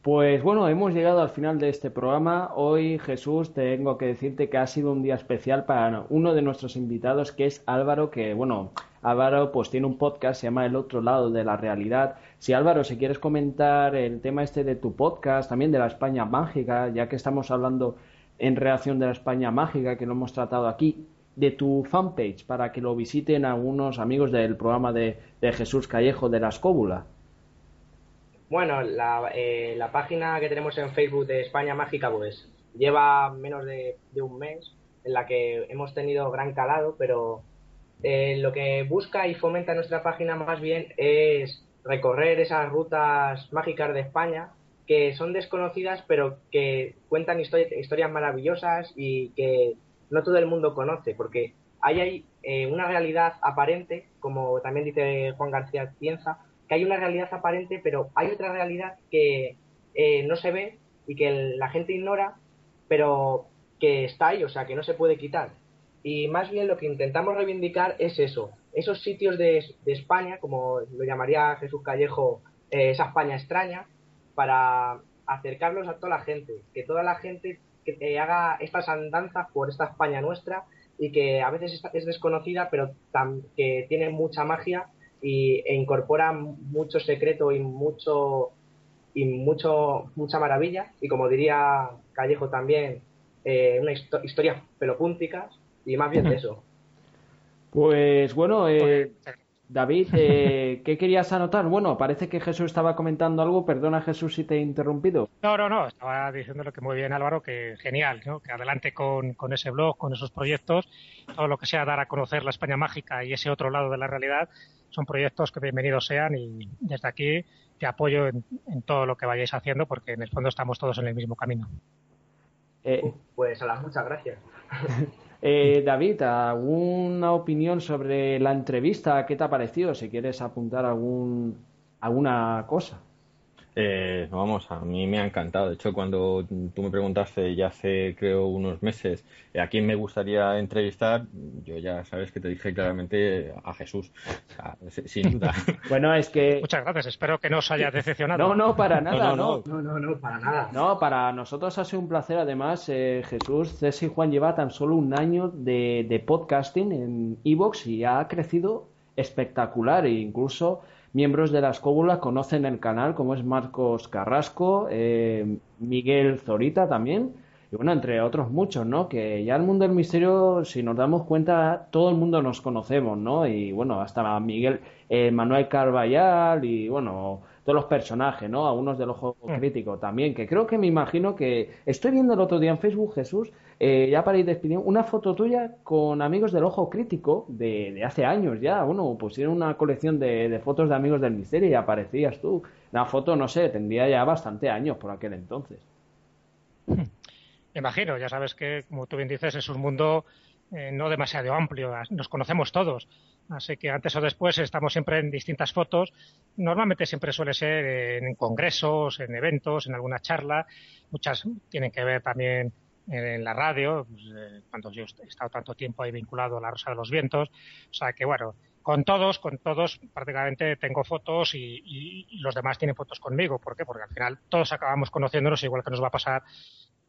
[SPEAKER 1] Pues bueno, hemos llegado al final de este programa. Hoy, Jesús, tengo que decirte que ha sido un día especial para uno de nuestros invitados, que es Álvaro, que bueno, Álvaro pues tiene un podcast, se llama El otro lado de la realidad. Si Álvaro, si quieres comentar el tema este de tu podcast, también de la España mágica, ya que estamos hablando en relación de la España mágica, que lo hemos tratado aquí, de tu fanpage para que lo visiten algunos amigos del programa de, Jesús Callejo de la Escóbula.
[SPEAKER 3] Bueno, eh, la, página que tenemos en Facebook de España Mágica pues lleva menos de, un mes en la que hemos tenido gran calado, pero eh, lo que busca y fomenta nuestra página más bien es recorrer esas rutas mágicas de España que son desconocidas pero que cuentan historias maravillosas y que no todo el mundo conoce, porque hay, eh, una realidad aparente, como también dice Juan García Pienza, que hay una realidad aparente, pero hay otra realidad que eh, no se ve y que la gente ignora, pero que está ahí, o sea, que no se puede quitar. Y más bien lo que intentamos reivindicar es eso, esos sitios de, España, como lo llamaría Jesús Callejo, eh, esa España extraña, para acercarlos a toda la gente, que toda la gente que haga estas andanzas por esta España nuestra y que a veces es desconocida, pero que tiene mucha magia y, e incorpora mucho secreto y mucho y mucho mucha maravilla. Y como diría Callejo también eh, una historia pelopúnticas y más bien de eso.
[SPEAKER 1] Pues bueno, eh, David, eh, ¿qué querías anotar? Bueno, parece que Jesús estaba comentando algo. Perdona, Jesús, si te he interrumpido.
[SPEAKER 4] No, no, no. Estaba diciéndole que muy bien, Álvaro, que genial, ¿no? Que adelante con, con ese blog, con esos proyectos. Todo lo que sea dar a conocer la España mágica y ese otro lado de la realidad son proyectos que bienvenidos sean y desde aquí te apoyo en, todo lo que vayáis haciendo porque en el fondo estamos todos en el mismo camino.
[SPEAKER 3] Eh, pues a las muchas gracias.
[SPEAKER 1] Eh, David, ¿alguna opinión sobre la entrevista? ¿Qué te ha parecido? Si quieres apuntar algún, alguna cosa.
[SPEAKER 2] Eh, vamos, a mí me ha encantado. De hecho, cuando tú me preguntaste ya hace, creo, unos meses a quién me gustaría entrevistar, yo ya sabes que te dije claramente a Jesús, sin duda.
[SPEAKER 1] bueno, es que...
[SPEAKER 4] Muchas gracias, espero que no os haya decepcionado.
[SPEAKER 1] No, no, para nada,
[SPEAKER 3] no. No, no, no, para nada.
[SPEAKER 1] No, para nosotros ha sido un placer. Además, eh, Jesús, César y Juan lleva tan solo un año de, de podcasting en Evox y ha crecido espectacular e incluso miembros de la escóbula conocen el canal, como es Marcos Carrasco, eh, Miguel Zorita también, y bueno, entre otros muchos, ¿no? Que ya el mundo del misterio, si nos damos cuenta, todo el mundo nos conocemos, ¿no? Y bueno, hasta Miguel, eh, Manuel Carballal y bueno, todos los personajes, ¿no? Algunos del ojo mm. crítico también, que creo que me imagino que estoy viendo el otro día en Facebook, Jesús, eh, ya para ir despidiendo, una foto tuya con amigos del ojo crítico de, hace años ya, bueno, pusieron una colección de, fotos de amigos del misterio y aparecías tú. Una foto, no sé, tendría ya bastante años por aquel entonces.
[SPEAKER 4] Me imagino, ya sabes que, como tú bien dices, es un mundo eh, no demasiado amplio, nos conocemos todos. Así que antes o después estamos siempre en distintas fotos. Normalmente siempre suele ser en congresos, en eventos, en alguna charla. Muchas tienen que ver también en la radio, pues, eh, cuando yo he estado tanto tiempo ahí vinculado a la Rosa de los Vientos. O sea que, bueno, con todos, con todos prácticamente tengo fotos y, los demás tienen fotos conmigo. ¿Por qué? Porque al final todos acabamos conociéndonos igual que nos va a pasar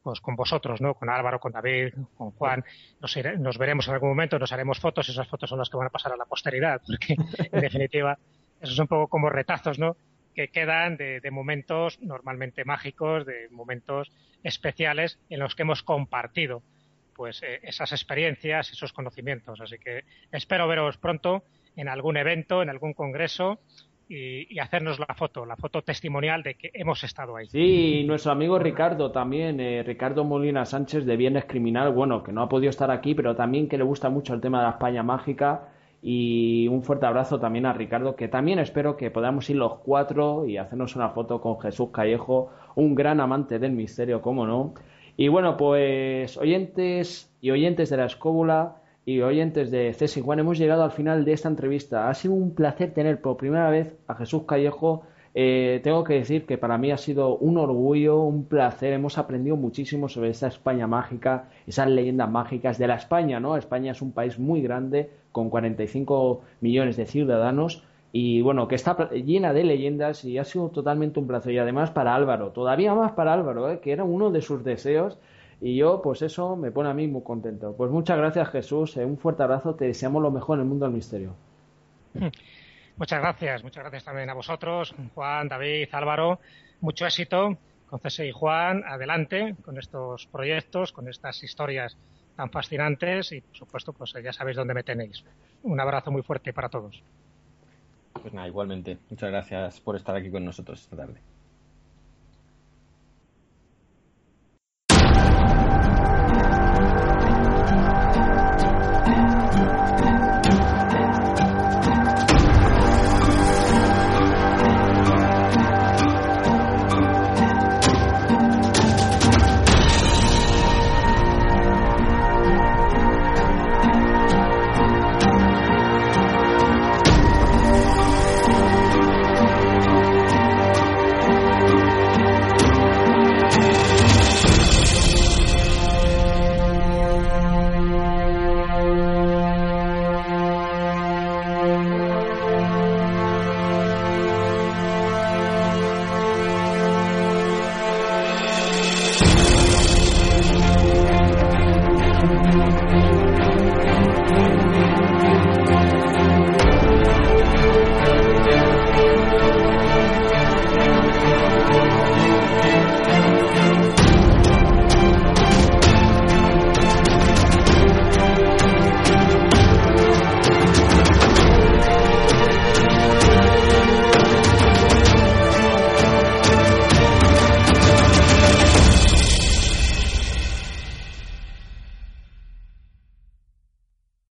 [SPEAKER 4] pues con vosotros, ¿no? Con Álvaro, con David, con Juan. Nos, nos veremos en algún momento, nos haremos fotos, esas fotos son las que van a pasar a la posteridad, porque en definitiva, esos son un poco como retazos, ¿no? Que quedan de, momentos normalmente mágicos, de momentos especiales en los que hemos compartido pues eh, esas experiencias, esos conocimientos. Así que espero veros pronto en algún evento, en algún congreso y, hacernos la foto, la foto testimonial de que hemos estado ahí.
[SPEAKER 1] Sí, nuestro amigo Ricardo también, eh, Ricardo Molina Sánchez de Viernes Criminal, bueno, que no ha podido estar aquí, pero también que le gusta mucho el tema de la España mágica. Y un fuerte abrazo también a Ricardo, que también espero que podamos ir los cuatro y hacernos una foto con Jesús Callejo, un gran amante del misterio, cómo no. Y bueno, pues oyentes y oyentes de la escóbula, y oyentes de César Juan, hemos llegado al final de esta entrevista. Ha sido un placer tener por primera vez a Jesús Callejo. Eh, tengo que decir que para mí ha sido un orgullo, un placer. Hemos aprendido muchísimo sobre esa España mágica, esas leyendas mágicas de la España, ¿no? España es un país muy grande, con 45 millones de ciudadanos y bueno, que está llena de leyendas y ha sido totalmente un placer. Y además para Álvaro, todavía más para Álvaro, ¿eh? que era uno de sus deseos y yo, pues eso me pone a mí muy contento. Pues muchas gracias, Jesús. Eh, un fuerte abrazo. Te deseamos lo mejor en el mundo del misterio.
[SPEAKER 4] Muchas gracias. Muchas gracias también a vosotros, Juan, David, Álvaro. Mucho éxito con César y Juan. Adelante con estos proyectos, con estas historias tan fascinantes y, por supuesto, pues ya sabéis dónde me tenéis. Un abrazo muy fuerte para todos.
[SPEAKER 2] Pues nada, igualmente. Muchas gracias por estar aquí con nosotros esta tarde.